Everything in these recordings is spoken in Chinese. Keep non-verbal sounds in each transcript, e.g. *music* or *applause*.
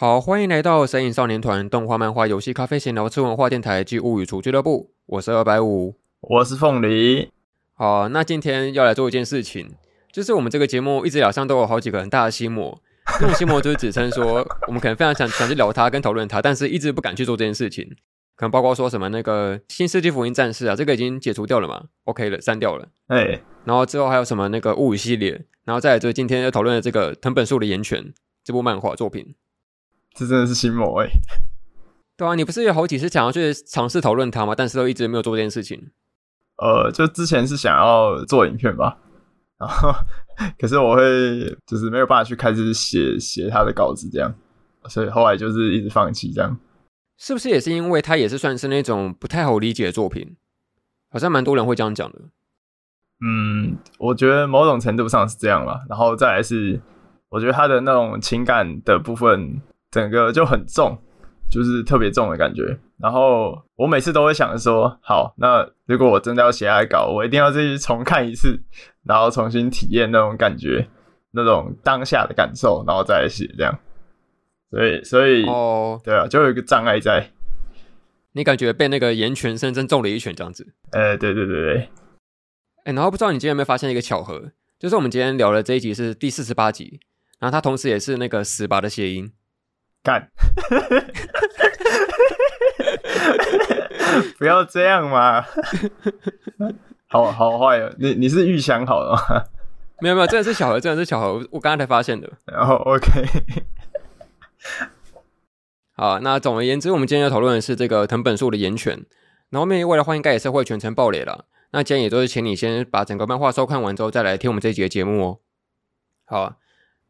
好，欢迎来到神影少年团动画、漫画、游戏、咖啡闲聊吃文化电台暨物语厨俱乐部。我是二百五，我是凤梨。好，那今天要来做一件事情，就是我们这个节目一直以来上都有好几个很大的心魔，*laughs* 这种心魔就是指称说，我们可能非常想想去聊它跟讨论它，但是一直不敢去做这件事情。可能包括说什么那个《新世纪福音战士》啊，这个已经解除掉了嘛？OK 了，删掉了。哎、欸，然后之后还有什么那个物语系列，然后再来就是今天要讨论的这个藤本树的《岩泉》这部漫画作品。这真的是心魔哎、欸！*laughs* 对啊，你不是有好几次想要去尝试讨论它吗？但是都一直没有做这件事情。呃，就之前是想要做影片吧，然后可是我会就是没有办法去开始写写他的稿子这样，所以后来就是一直放弃这样。是不是也是因为它也是算是那种不太好理解的作品？好像蛮多人会这样讲的。嗯，我觉得某种程度上是这样吧。然后再来是，我觉得他的那种情感的部分。整个就很重，就是特别重的感觉。然后我每次都会想着说，好，那如果我真的要写爱稿，我一定要自己重看一次，然后重新体验那种感觉，那种当下的感受，然后再来写这样。所以，所以，哦，对啊，就有一个障碍在。你感觉被那个岩泉深深揍了一拳这样子？哎，对对对对。哎，然后不知道你今天有没有发现一个巧合，就是我们今天聊的这一集是第四十八集，然后它同时也是那个十八的谐音。干，*laughs* 不要这样嘛！好好坏哦，你你是预想好了吗？没有没有，真的是巧合，真的是巧合，我刚刚才发现的。然后 OK，好，那总而言之，我们今天要讨论的是这个藤本树的岩犬。然后后面未来的话，应该也是会全程爆雷了。那今天也都是请你先把整个漫画收看完之后，再来听我们这一集的节目哦。好啊。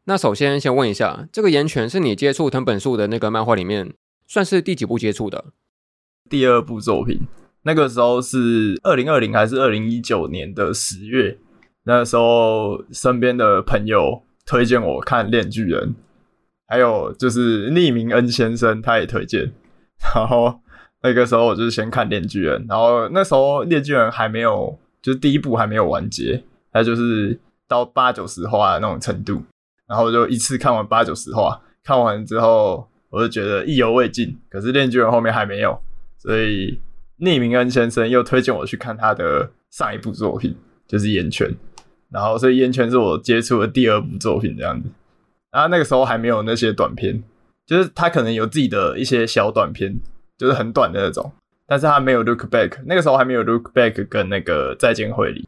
那首先先问一下，这个岩泉是你接触藤本树的那个漫画里面，算是第几部接触的？第二部作品，那个时候是二零二零还是二零一九年的十月？那时候身边的朋友推荐我看《链锯人》，还有就是匿名恩先生他也推荐，*laughs* 然后那个时候我就先看《链锯人》，然后那时候《链锯人》还没有，就是第一部还没有完结，他就是到八九十话那种程度。然后就一次看完八九十话，看完之后我就觉得意犹未尽。可是《链锯人》后面还没有，所以匿名恩先生又推荐我去看他的上一部作品，就是《烟圈》。然后所以《烟圈》是我接触的第二部作品这样子。然后那个时候还没有那些短片，就是他可能有自己的一些小短片，就是很短的那种，但是他没有 Look Back。那个时候还没有 Look Back 跟那个再见会里。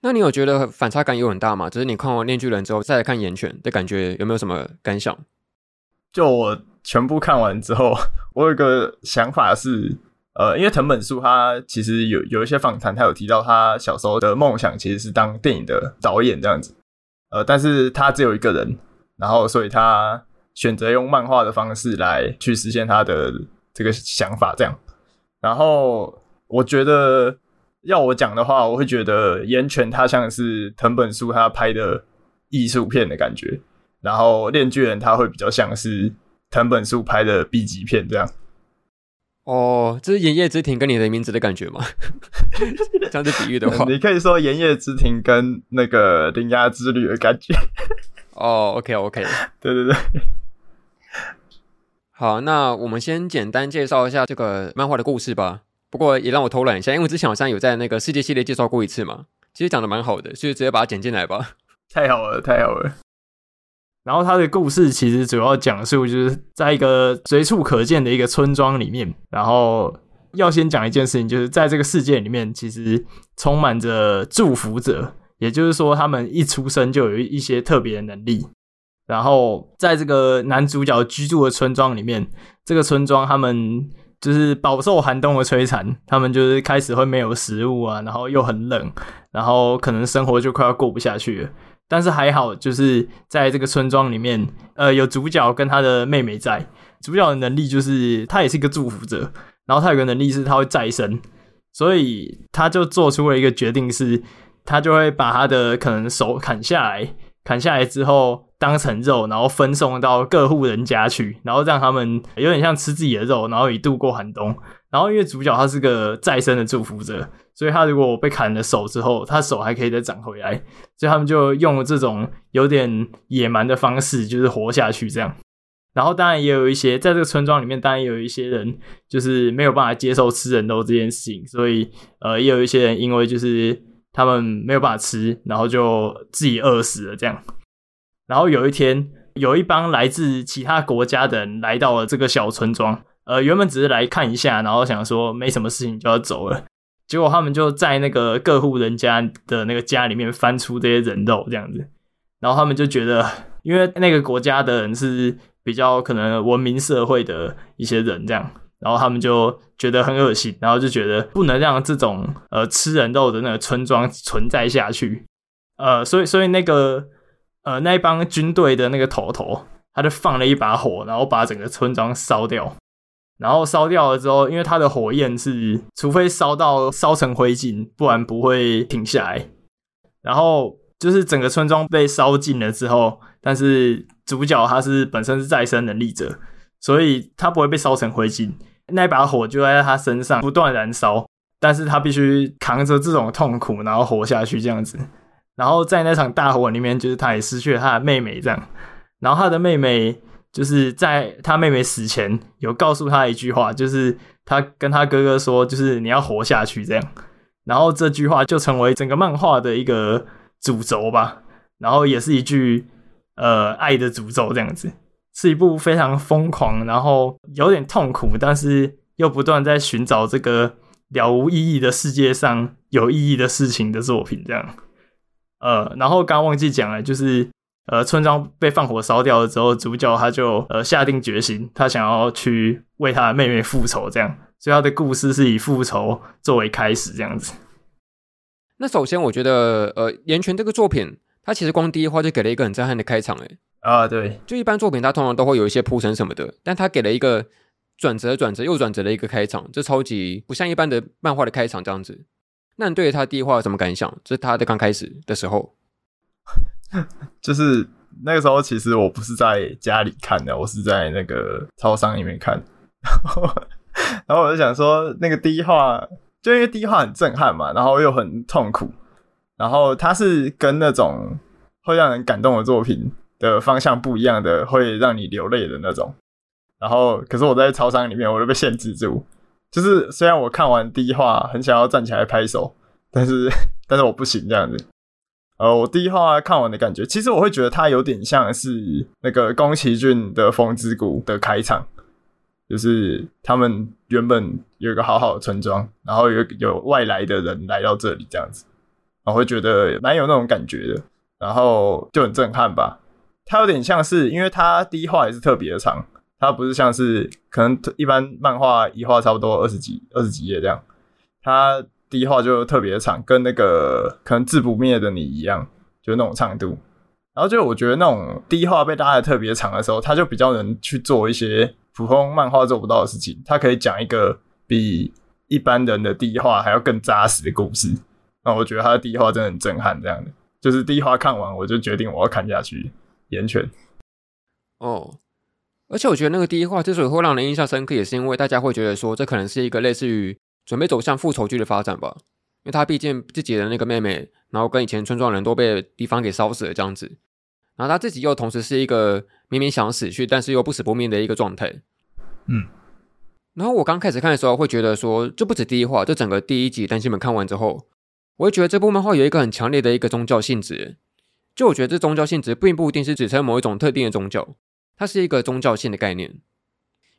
那你有觉得反差感有很大吗？就是你看完《面具人》之后再来看《炎拳》的感觉有没有什么感想？就我全部看完之后，我有一个想法是，呃，因为藤本树他其实有有一些访谈，他有提到他小时候的梦想其实是当电影的导演这样子，呃，但是他只有一个人，然后所以他选择用漫画的方式来去实现他的这个想法这样，然后我觉得。要我讲的话，我会觉得《岩泉》它像是藤本树他拍的艺术片的感觉，然后《链锯人》它会比较像是藤本树拍的 B 级片这样。哦，这是《炎夜之庭》跟你的名字的感觉吗？这样子比喻的话，*laughs* 你可以说《炎夜之庭》跟那个《铃芽之旅》的感觉。哦，OK，OK，*laughs* 对对对。好，那我们先简单介绍一下这个漫画的故事吧。不过也让我偷懒一下，因为之前好像有在那个世界系列介绍过一次嘛，其实讲的蛮好的，所以直接把它剪进来吧。太好了，太好了。然后他的故事其实主要讲述就是在一个随处可见的一个村庄里面，然后要先讲一件事情，就是在这个世界里面，其实充满着祝福者，也就是说，他们一出生就有一些特别的能力。然后在这个男主角居住的村庄里面，这个村庄他们。就是饱受寒冬的摧残，他们就是开始会没有食物啊，然后又很冷，然后可能生活就快要过不下去了。但是还好，就是在这个村庄里面，呃，有主角跟他的妹妹在。主角的能力就是他也是一个祝福者，然后他有个能力是他会再生，所以他就做出了一个决定，是他就会把他的可能手砍下来，砍下来之后。当成肉，然后分送到各户人家去，然后让他们有点像吃自己的肉，然后以度过寒冬。然后因为主角他是个再生的祝福者，所以他如果被砍了手之后，他手还可以再长回来。所以他们就用了这种有点野蛮的方式，就是活下去这样。然后当然也有一些在这个村庄里面，当然也有一些人就是没有办法接受吃人肉这件事情，所以呃，也有一些人因为就是他们没有办法吃，然后就自己饿死了这样。然后有一天，有一帮来自其他国家的人来到了这个小村庄，呃，原本只是来看一下，然后想说没什么事情就要走了，结果他们就在那个各户人家的那个家里面翻出这些人肉这样子，然后他们就觉得，因为那个国家的人是。比较可能文明社会的一些人这样，然后他们就觉得很恶心，然后就觉得不能让这种呃吃人肉的那个村庄存在下去，呃，所以所以那个呃那一帮军队的那个头头，他就放了一把火，然后把整个村庄烧掉，然后烧掉了之后，因为它的火焰是除非烧到烧成灰烬，不然不会停下来，然后就是整个村庄被烧尽了之后，但是。主角他是本身是再生能力者，所以他不会被烧成灰烬。那把火就在他身上不断燃烧，但是他必须扛着这种痛苦，然后活下去这样子。然后在那场大火里面，就是他也失去了他的妹妹这样。然后他的妹妹就是在他妹妹死前有告诉他一句话，就是他跟他哥哥说，就是你要活下去这样。然后这句话就成为整个漫画的一个主轴吧。然后也是一句。呃，爱的诅咒这样子，是一部非常疯狂，然后有点痛苦，但是又不断在寻找这个了无意义的世界上有意义的事情的作品。这样，呃，然后刚刚忘记讲了，就是呃，村庄被放火烧掉了之后，主角他就呃下定决心，他想要去为他的妹妹复仇，这样，所以他的故事是以复仇作为开始，这样子。那首先，我觉得呃，岩泉这个作品。它其实光第一话就给了一个很震撼的开场，诶啊，对，就一般作品它通常都会有一些铺陈什么的，但它给了一个转折、转折又转折的一个开场，这超级不像一般的漫画的开场这样子。那你对他第一话有什么感想？就是他的刚开始的时候，*laughs* 就是那个时候其实我不是在家里看的，我是在那个超商里面看，*laughs* 然后我就想说，那个第一话就因为第一话很震撼嘛，然后又很痛苦。然后它是跟那种会让人感动的作品的方向不一样的，会让你流泪的那种。然后，可是我在超商里面，我就被限制住。就是虽然我看完第一话，很想要站起来拍手，但是 *laughs* 但是我不行这样子。呃，我第一话看完的感觉，其实我会觉得它有点像是那个宫崎骏的《风之谷》的开场，就是他们原本有一个好好的村庄，然后有有外来的人来到这里这样子。我会觉得蛮有那种感觉的，然后就很震撼吧。它有点像是，因为它第一话也是特别的长，它不是像是可能一般漫画一画差不多二十几二十几页这样，它第一画就特别长，跟那个可能自不灭的你一样，就那种长度。然后就我觉得那种第一画被拉的特别长的时候，它就比较能去做一些普通漫画做不到的事情，它可以讲一个比一般人的第一画还要更扎实的故事。那我觉得他的第一话真的很震撼，这样的，就是第一话看完我就决定我要看下去。岩泉哦，而且我觉得那个第一话之所以会让人印象深刻，也是因为大家会觉得说这可能是一个类似于准备走向复仇剧的发展吧，因为他毕竟自己的那个妹妹，然后跟以前村庄人都被敌方给烧死了这样子，然后他自己又同时是一个明明想死去，但是又不死不灭的一个状态。嗯，然后我刚开始看的时候会觉得说，这不止第一话，这整个第一集单行本看完之后。我会觉得这部漫画有一个很强烈的一个宗教性质，就我觉得这宗教性质并不一定是指称某一种特定的宗教，它是一个宗教性的概念。因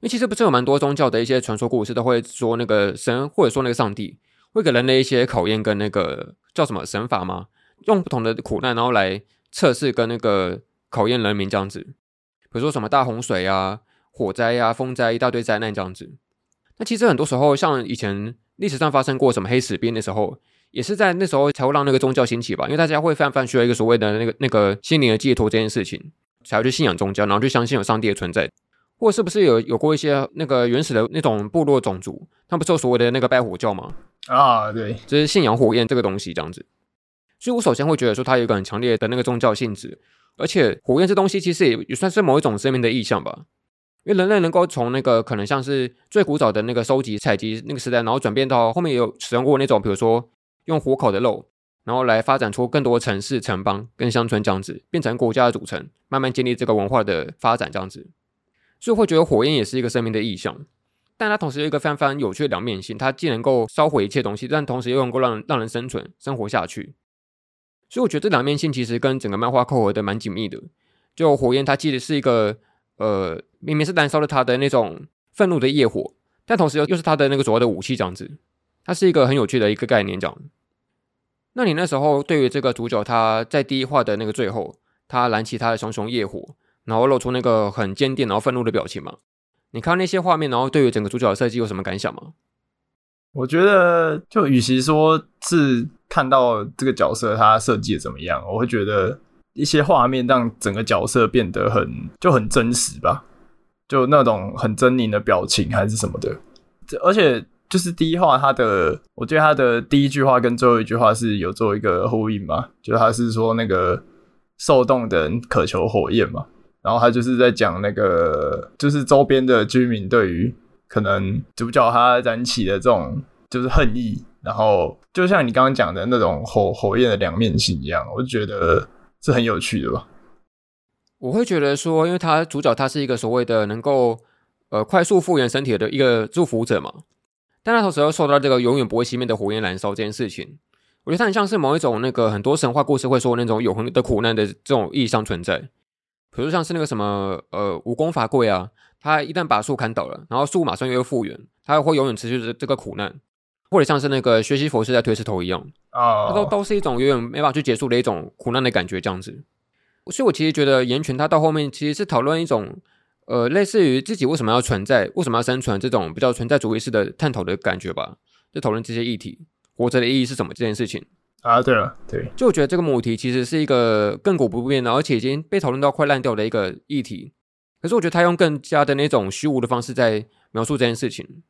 为其实不是有蛮多宗教的一些传说故事都会说那个神或者说那个上帝会给人类一些考验跟那个叫什么神法吗？用不同的苦难然后来测试跟那个考验人民这样子，比如说什么大洪水啊、火灾啊、风灾一大堆灾难这样子。那其实很多时候像以前历史上发生过什么黑死病的时候。也是在那时候才会让那个宗教兴起吧，因为大家会泛泛需要一个所谓的那个那个心灵的寄托这件事情，才会去信仰宗教，然后去相信有上帝的存在，或者是不是有有过一些那个原始的那种部落种族，他们不是有所谓的那个拜火教吗？啊，对，就是信仰火焰这个东西这样子。所以我首先会觉得说它有一个很强烈的那个宗教性质，而且火焰这东西其实也也算是某一种生命的意象吧，因为人类能够从那个可能像是最古早的那个收集采集那个时代，然后转变到后面也有使用过那种比如说。用火烤的肉，然后来发展出更多城市、城邦跟乡村这样子，变成国家的组成，慢慢建立这个文化的发展这样子。所以会觉得火焰也是一个生命的意象。但它同时有一个非常非常有趣的两面性，它既能够烧毁一切东西，但同时又能够让让人生存、生活下去。所以我觉得这两面性其实跟整个漫画扣合的蛮紧密的。就火焰，它其实是一个呃，明明是燃烧了它的那种愤怒的业火，但同时又又是它的那个主要的武器，这样子。它是一个很有趣的一个概念，这样。那你那时候对于这个主角，他在第一话的那个最后，他燃起他的熊熊业火，然后露出那个很坚定然后愤怒的表情吗？你看那些画面，然后对于整个主角的设计有什么感想吗？我觉得，就与其说是看到这个角色他设计的怎么样，我会觉得一些画面让整个角色变得很就很真实吧，就那种很狰狞的表情还是什么的。而且就是第一话他的，我觉得他的第一句话跟最后一句话是有做一个呼应嘛，就是他是说那个受冻的人渴求火焰嘛。然后他就是在讲那个，就是周边的居民对于可能主角他燃起的这种就是恨意，然后就像你刚刚讲的那种火火焰的两面性一样，我就觉得是很有趣的吧。我会觉得说，因为他主角他是一个所谓的能够呃快速复原身体的一个祝福者嘛，但他同时又受到这个永远不会熄灭的火焰燃烧这件事情，我觉得它很像是某一种那个很多神话故事会说那种永恒的苦难的这种意义上存在。比如像是那个什么呃武功法贵啊，他一旦把树砍倒了，然后树马上又复原，他会永远持续这这个苦难，或者像是那个学习佛是在推石头一样啊，它都都是一种永远没办法去结束的一种苦难的感觉这样子。所以我其实觉得炎拳他到后面其实是讨论一种呃类似于自己为什么要存在，为什么要生存这种比较存在主义式的探讨的感觉吧，就讨论这些议题，活着的意义是什么这件事情。啊，对了，对，就我觉得这个母题其实是一个亘古不变的，而且已经被讨论到快烂掉的一个议题。可是我觉得他用更加的那种虚无的方式在描述这件事情。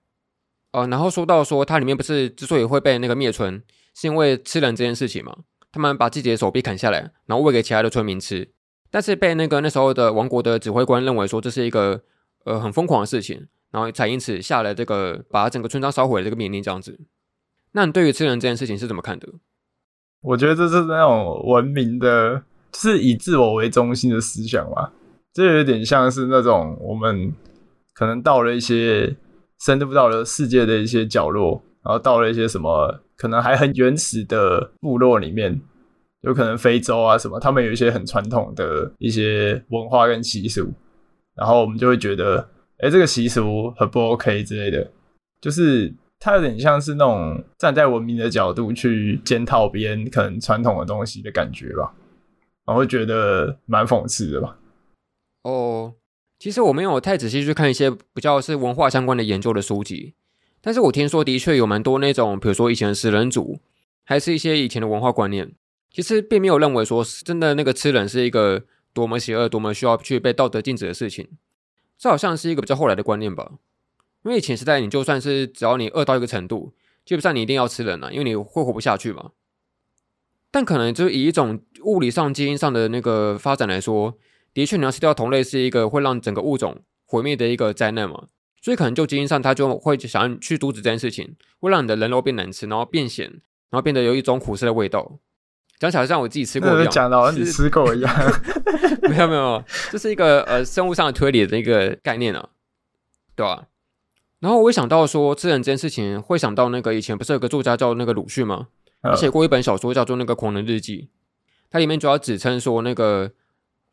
呃，然后说到说它里面不是之所以会被那个灭村，是因为吃人这件事情嘛？他们把自己的手臂砍下来，然后喂给其他的村民吃，但是被那个那时候的王国的指挥官认为说这是一个呃很疯狂的事情，然后才因此下了这个把整个村庄烧毁的这个命令这样子。那你对于吃人这件事情是怎么看的？我觉得这是那种文明的，就是以自我为中心的思想嘛。这有点像是那种我们可能到了一些深入到了世界的一些角落，然后到了一些什么可能还很原始的部落里面，有可能非洲啊什么，他们有一些很传统的一些文化跟习俗，然后我们就会觉得，哎，这个习俗很不 OK 之类的，就是。它有点像是那种站在文明的角度去检讨别人可能传统的东西的感觉吧，我会觉得蛮讽刺的吧。哦，其实我没有太仔细去看一些比较是文化相关的研究的书籍，但是我听说的确有蛮多那种，比如说以前的食人族，还是一些以前的文化观念，其实并没有认为说真的那个吃人是一个多么邪恶、多么需要去被道德禁止的事情，这好像是一个比较后来的观念吧。因为以前时代，你就算是只要你饿到一个程度，基本上你一定要吃人了，因为你会活不下去嘛。但可能就以一种物理上、基因上的那个发展来说，的确你要吃掉同类是一个会让整个物种毁灭的一个灾难嘛。所以可能就基因上，它就会想要去阻止这件事情，会让你的人肉变难吃，然后变咸，然后变得有一种苦涩的味道。讲起来像我自己吃过一样，讲的好像你吃过一样。*laughs* 没有没有，这是一个呃生物上的推理的一个概念啊，对吧？然后我也想到说吃人这件事情，会想到那个以前不是有个作家叫那个鲁迅吗？他写过一本小说叫做那个《狂人日记》，它里面主要指称说那个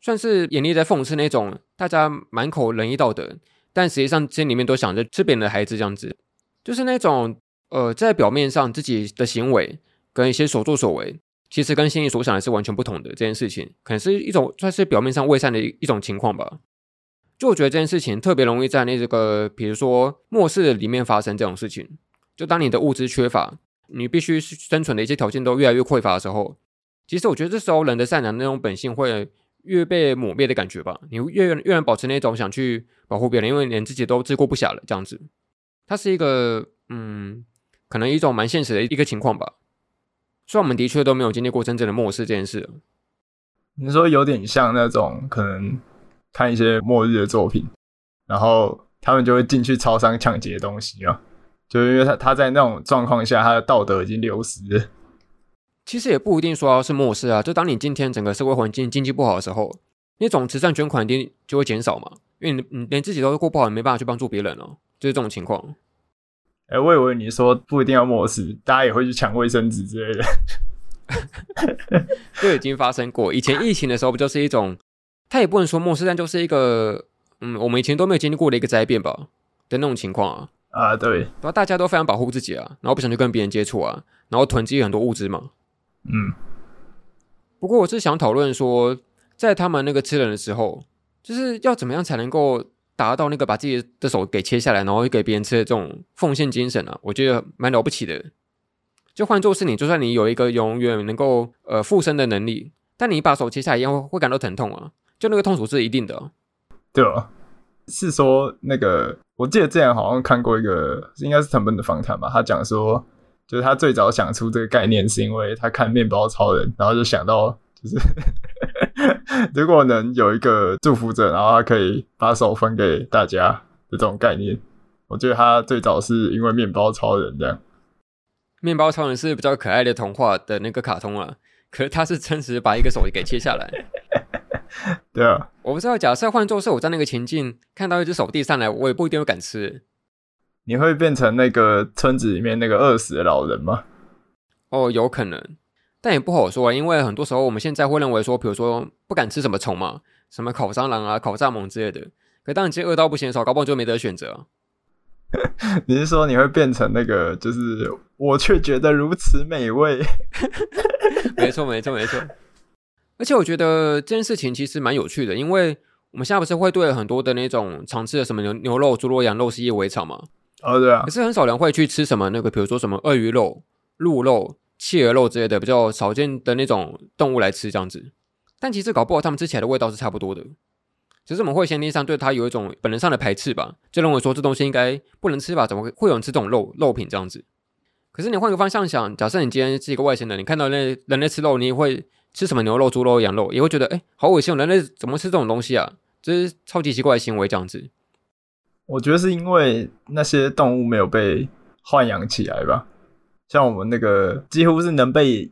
算是严厉在讽刺那种大家满口仁义道德，但实际上心里面都想着吃别人的孩子这样子，就是那种呃在表面上自己的行为跟一些所作所为，其实跟心里所想的是完全不同的这件事情，可能是一种算是表面上伪善的一一种情况吧。就我觉得这件事情特别容易在那个，比如说末世里面发生这种事情。就当你的物资缺乏，你必须生存的一些条件都越来越匮乏的时候，其实我觉得这时候人的善良那种本性会越被抹灭的感觉吧。你越越能保持那种想去保护别人，因为连自己都自顾不暇了这样子。它是一个嗯，可能一种蛮现实的一个情况吧。虽然我们的确都没有经历过真正的末世这件事。你说有点像那种可能。看一些末日的作品，然后他们就会进去超商抢劫东西啊，就是因为他他在那种状况下，他的道德已经流失了。其实也不一定说是末世啊，就当你今天整个社会环境经济不好的时候，那种慈善捐款一定就会减少嘛。因为你你连自己都过不好，你没办法去帮助别人哦，就是这种情况。哎、欸，我以为你说不一定要末世，大家也会去抢卫生纸之类的。*laughs* 就已经发生过。以前疫情的时候，不就是一种，他也不能说末世，但就是一个，嗯，我们以前都没有经历过的一个灾变吧的那种情况啊。啊，对。然后大家都非常保护自己啊，然后不想去跟别人接触啊，然后囤积很多物资嘛。嗯。不过我是想讨论说，在他们那个吃人的时候，就是要怎么样才能够达到那个把自己的手给切下来，然后给别人吃的这种奉献精神啊？我觉得蛮了不起的。就换作是你，就算你有一个永远能够呃复生的能力，但你把手切下来一样会感到疼痛啊！就那个痛楚是一定的。对啊，是说那个，我记得之前好像看过一个，应该是藤本的访谈吧，他讲说，就是他最早想出这个概念，是因为他看面包超人，然后就想到，就是 *laughs* 如果能有一个祝福者，然后他可以把手分给大家的这种概念。我觉得他最早是因为面包超人这样。面包超人是比较可爱的童话的那个卡通啊，*laughs* 可是他是真实把一个手给切下来。*laughs* 对啊，我不知道，假设换作是我在那个情境看到一只手递上来，我也不一定会敢吃。你会变成那个村子里面那个饿死的老人吗？哦，有可能，但也不好说啊，因为很多时候我们现在会认为说，比如说不敢吃什么虫嘛，什么烤蟑螂啊、烤蚱蜢之类的。可当你今天饿到不行的时候，搞不好就没得选择。*laughs* 你是说你会变成那个，就是我却觉得如此美味？*laughs* 没错，没错，没错。而且我觉得这件事情其实蛮有趣的，因为我们现在不是会对很多的那种常吃的什么牛牛肉、猪肉、羊肉习以为常嘛？哦，对啊。可是很少人会去吃什么那个，比如说什么鳄鱼肉、鹿肉、企鹅肉之类的比较少见的那种动物来吃这样子。但其实搞不好他们吃起来的味道是差不多的。只是我们会先天上对它有一种本能上的排斥吧，就认为说这东西应该不能吃吧？怎么会有人吃这种肉肉品这样子？可是你换个方向想，假设你今天是一个外星人，你看到那人类吃肉，你也会吃什么牛肉、猪肉、羊肉，也会觉得哎，好恶心！人类怎么吃这种东西啊？这是超级奇怪的行为这样子。我觉得是因为那些动物没有被豢养起来吧，像我们那个几乎是能被。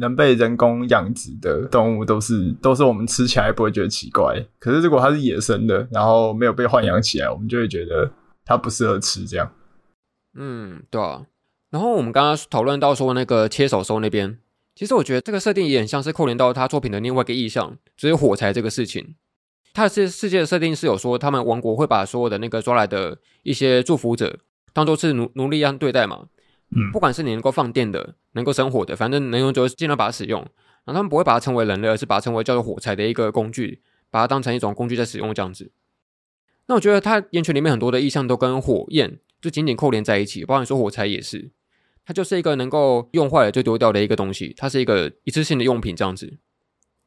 能被人工养殖的动物都是都是我们吃起来不会觉得奇怪，可是如果它是野生的，然后没有被豢养起来，我们就会觉得它不适合吃这样。嗯，对啊。然后我们刚刚讨论到说那个切手手那边，其实我觉得这个设定也很像是扣连到他作品的另外一个意象，就是火柴这个事情。他的世世界的设定是有说他们王国会把所有的那个抓来的一些祝福者当做是奴奴隶一样对待嘛。不管是你能够放电的，能够生火的，反正能用就尽量把它使用。然后他们不会把它称为人类，而是把它称为叫做火柴的一个工具，把它当成一种工具在使用这样子。那我觉得它岩泉里面很多的意象都跟火焰就紧紧扣连在一起，包括你说火柴也是，它就是一个能够用坏了就丢掉的一个东西，它是一个一次性的用品这样子。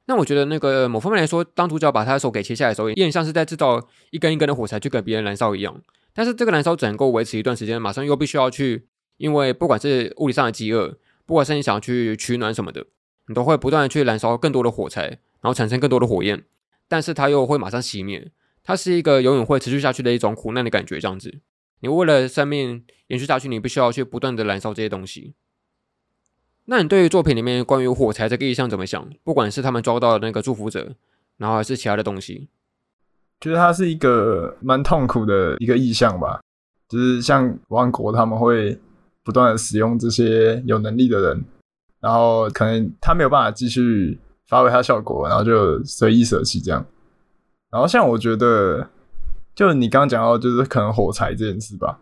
那我觉得那个某方面来说，当主角把他的手给切下来的时候，也很像是在制造一根一根的火柴去给别人燃烧一样。但是这个燃烧只能够维持一段时间，马上又必须要去。因为不管是物理上的饥饿，不管是你想要去取暖什么的，你都会不断的去燃烧更多的火柴，然后产生更多的火焰，但是它又会马上熄灭，它是一个永远会持续下去的一种苦难的感觉，这样子。你为了生命延续下去，你必须要去不断的燃烧这些东西。那你对于作品里面关于火柴这个意象怎么想？不管是他们抓到的那个祝福者，然后还是其他的东西，觉得它是一个蛮痛苦的一个意象吧，就是像王国他们会。不断的使用这些有能力的人，然后可能他没有办法继续发挥他效果，然后就随意舍弃这样。然后像我觉得，就你刚刚讲到，就是可能火柴这件事吧，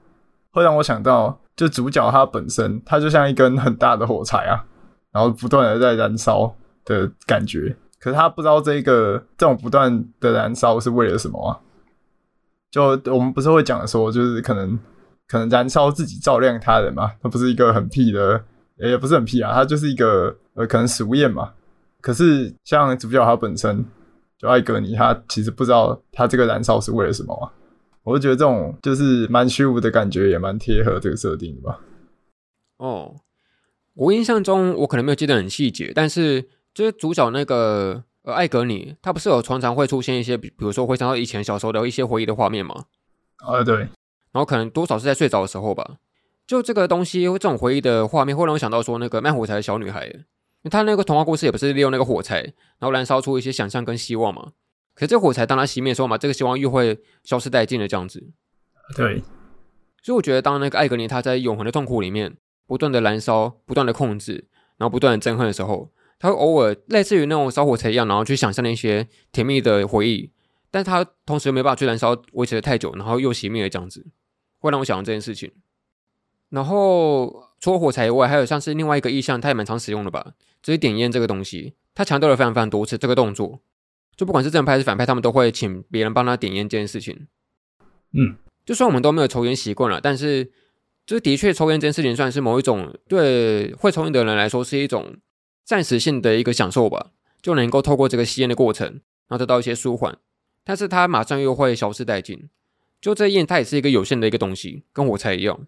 会让我想到，就主角他本身，他就像一根很大的火柴啊，然后不断的在燃烧的感觉。可是他不知道这个这种不断的燃烧是为了什么啊？就我们不是会讲说，就是可能。可能燃烧自己照亮他人嘛，他不是一个很屁的，也不是很屁啊，他就是一个呃，可能实验嘛。可是像主角他本身就艾格尼，他其实不知道他这个燃烧是为了什么啊。我就觉得这种就是蛮虚无的感觉，也蛮贴合这个设定的吧。哦，我印象中我可能没有记得很细节，但是就是主角那个呃艾格尼，他不是有常常会出现一些，比比如说会想到以前小时候的一些回忆的画面吗？啊，对。然后可能多少是在睡着的时候吧，就这个东西，这种回忆的画面会让我想到说，那个卖火柴的小女孩，她那个童话故事也不是利用那个火柴，然后燃烧出一些想象跟希望嘛。可是这火柴当它熄灭的时候嘛，这个希望又会消失殆尽的这样子。对，所以我觉得当那个艾格尼他在永恒的痛苦里面不断的燃烧、不断的控制，然后不断的憎恨的时候，他会偶尔类似于那种烧火柴一样，然后去想象那些甜蜜的回忆，但他同时又没办法去燃烧维持的太久，然后又熄灭了这样子，会让我想到这件事情。然后除了火柴以外，还有像是另外一个意象，它也蛮常使用的吧，就是点烟这个东西，他强调了非常非常多次这个动作，就不管是正派还是反派，他们都会请别人帮他点烟这件事情。嗯，就算我们都没有抽烟习惯了，但是就是的确抽烟这件事情算是某一种对会抽烟的人来说是一种暂时性的一个享受吧，就能够透过这个吸烟的过程，然后得到一些舒缓，但是它马上又会消失殆尽。就这焰，它也是一个有限的一个东西，跟火柴一样。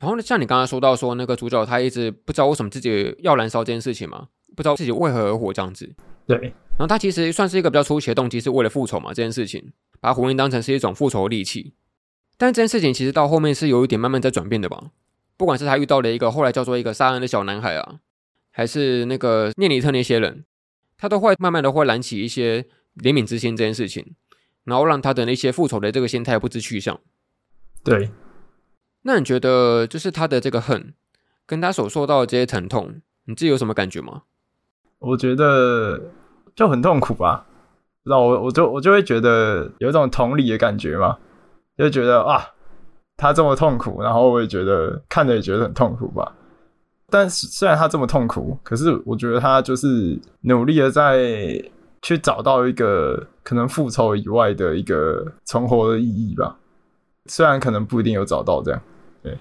然后呢，像你刚刚说到说那个主角他一直不知道为什么自己要燃烧这件事情嘛，不知道自己为何而活这样子。对。然后他其实算是一个比较初期的动机，是为了复仇嘛，这件事情把火焰当成是一种复仇的利器。但这件事情其实到后面是有一点慢慢在转变的吧。不管是他遇到了一个后来叫做一个杀人的小男孩啊，还是那个涅尼特那些人，他都会慢慢的会燃起一些怜悯之心这件事情，然后让他的那些复仇的这个心态不知去向。对。那你觉得，就是他的这个恨，跟他所受到的这些疼痛，你自己有什么感觉吗？我觉得就很痛苦吧，不知道我我就我就会觉得有一种同理的感觉嘛，就觉得啊，他这么痛苦，然后我也觉得看着也觉得很痛苦吧。但是虽然他这么痛苦，可是我觉得他就是努力的在去找到一个可能复仇以外的一个存活的意义吧。虽然可能不一定有找到这样，对，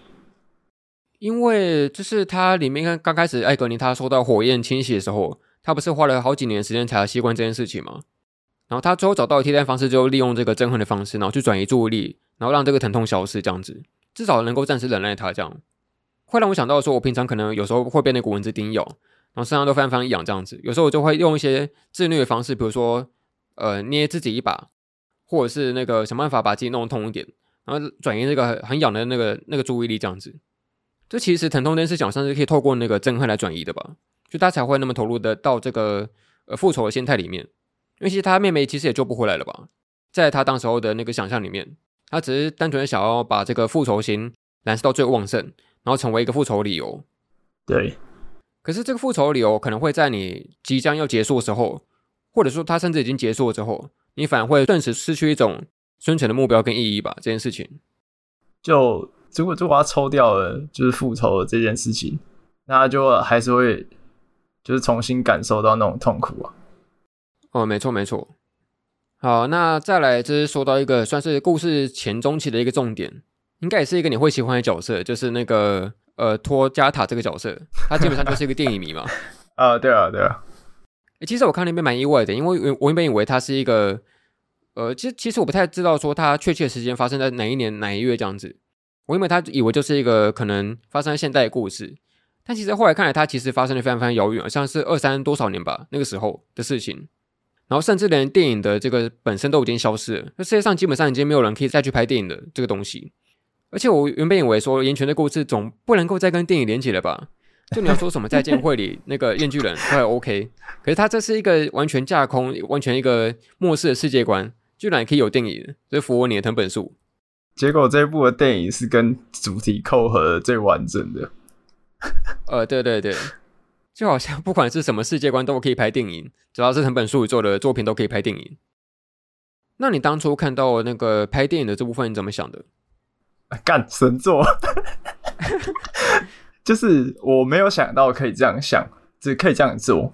因为就是他里面刚刚开始艾格尼他受到火焰侵袭的时候，他不是花了好几年时间才习惯这件事情吗？然后他最后找到的替代方式，就利用这个憎恨的方式，然后去转移注意力，然后让这个疼痛消失，这样子至少能够暂时忍耐他这样，会让我想到说，我平常可能有时候会被那个蚊子叮咬，然后身上都非常非常痒这样子，有时候我就会用一些自虐的方式，比如说呃捏自己一把，或者是那个想办法把自己弄痛一点。然后转移那个很痒的那个那个注意力，这样子，这其实疼痛这件事讲，算是可以透过那个憎恨来转移的吧，就他才会那么投入的到这个呃复仇的心态里面，因为其实他妹妹其实也救不回来了吧，在他当时候的那个想象里面，他只是单纯的想要把这个复仇心燃烧到最旺盛，然后成为一个复仇理由。对，可是这个复仇理由可能会在你即将要结束的时候，或者说他甚至已经结束了之后，你反而会顿时失去一种。生存的目标跟意义吧，这件事情，就如果如果他抽掉了，就是复仇的这件事情，那他就还是会，就是重新感受到那种痛苦啊。哦，没错没错。好，那再来就是说到一个算是故事前中期的一个重点，应该也是一个你会喜欢的角色，就是那个呃托加塔这个角色，他基本上就是一个电影迷嘛。*laughs* 啊，对啊对啊。诶，其实我看那边蛮意外的，因为我原本以为他是一个。呃，其实其实我不太知道说他确切时间发生在哪一年哪一月这样子，我原本他以为就是一个可能发生在现代的故事，但其实后来看来，他其实发生的非常非常遥远，像是二三多少年吧那个时候的事情，然后甚至连电影的这个本身都已经消失了，那世界上基本上已经没有人可以再去拍电影的这个东西，而且我原本以为说岩泉的故事总不能够再跟电影连起了吧，*laughs* 就你要说什么再见会里那个面具人都 *laughs* 还 OK，可是他这是一个完全架空、完全一个末世的世界观。居然可以有电影，这符合你的藤本树。结果这一部的电影是跟主题扣合的最完整的。*laughs* 呃，对对对，就好像不管是什么世界观都可以拍电影，只要是藤本树做的作品都可以拍电影。那你当初看到那个拍电影的这部分，你怎么想的？*laughs* 干神作，*laughs* 就是我没有想到可以这样想，只可以这样做，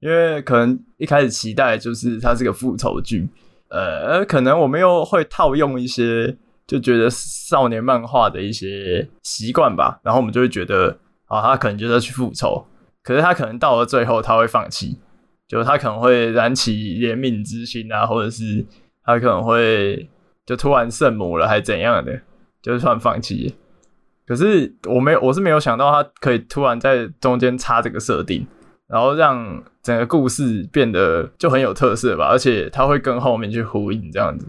因为可能一开始期待就是它是个复仇剧。呃，可能我们又会套用一些就觉得少年漫画的一些习惯吧，然后我们就会觉得，啊，他可能就是要去复仇，可是他可能到了最后他会放弃，就他可能会燃起怜悯之心啊，或者是他可能会就突然圣母了，还是怎样的，就是突然放弃。可是我没，我是没有想到他可以突然在中间插这个设定。然后让整个故事变得就很有特色吧，而且他会跟后面去呼应这样子。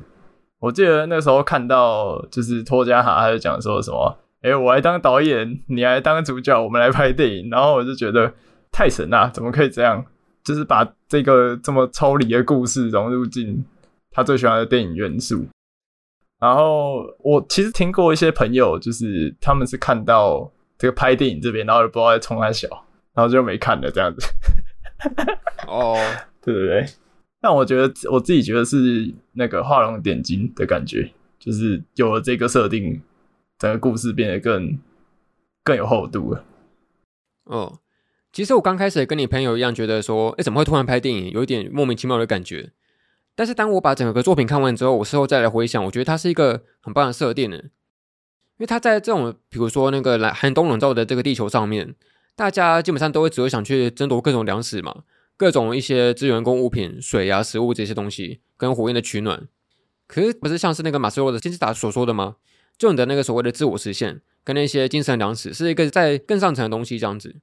我记得那时候看到就是托加哈，他就讲说什么：“诶，我来当导演，你来当主角，我们来拍电影。”然后我就觉得太神了，怎么可以这样？就是把这个这么抽离的故事融入进他最喜欢的电影元素。然后我其实听过一些朋友，就是他们是看到这个拍电影这边，然后也不知道在冲他小，然后就没看了这样子。哦，*laughs* 对对对。但我觉得我自己觉得是那个画龙点睛的感觉，就是有了这个设定，整个故事变得更更有厚度了。哦，其实我刚开始也跟你朋友一样，觉得说，哎，怎么会突然拍电影，有一点莫名其妙的感觉。但是当我把整个作品看完之后，我事后再来回想，我觉得它是一个很棒的设定呢。因为它在这种比如说那个来寒冬笼罩的这个地球上面，大家基本上都会只会想去争夺各种粮食嘛，各种一些资源、工物品、水啊、食物这些东西，跟火焰的取暖。可是不是像是那个马斯洛的金字塔所说的吗？就你的那个所谓的自我实现，跟那些精神粮食是一个在更上层的东西这样子。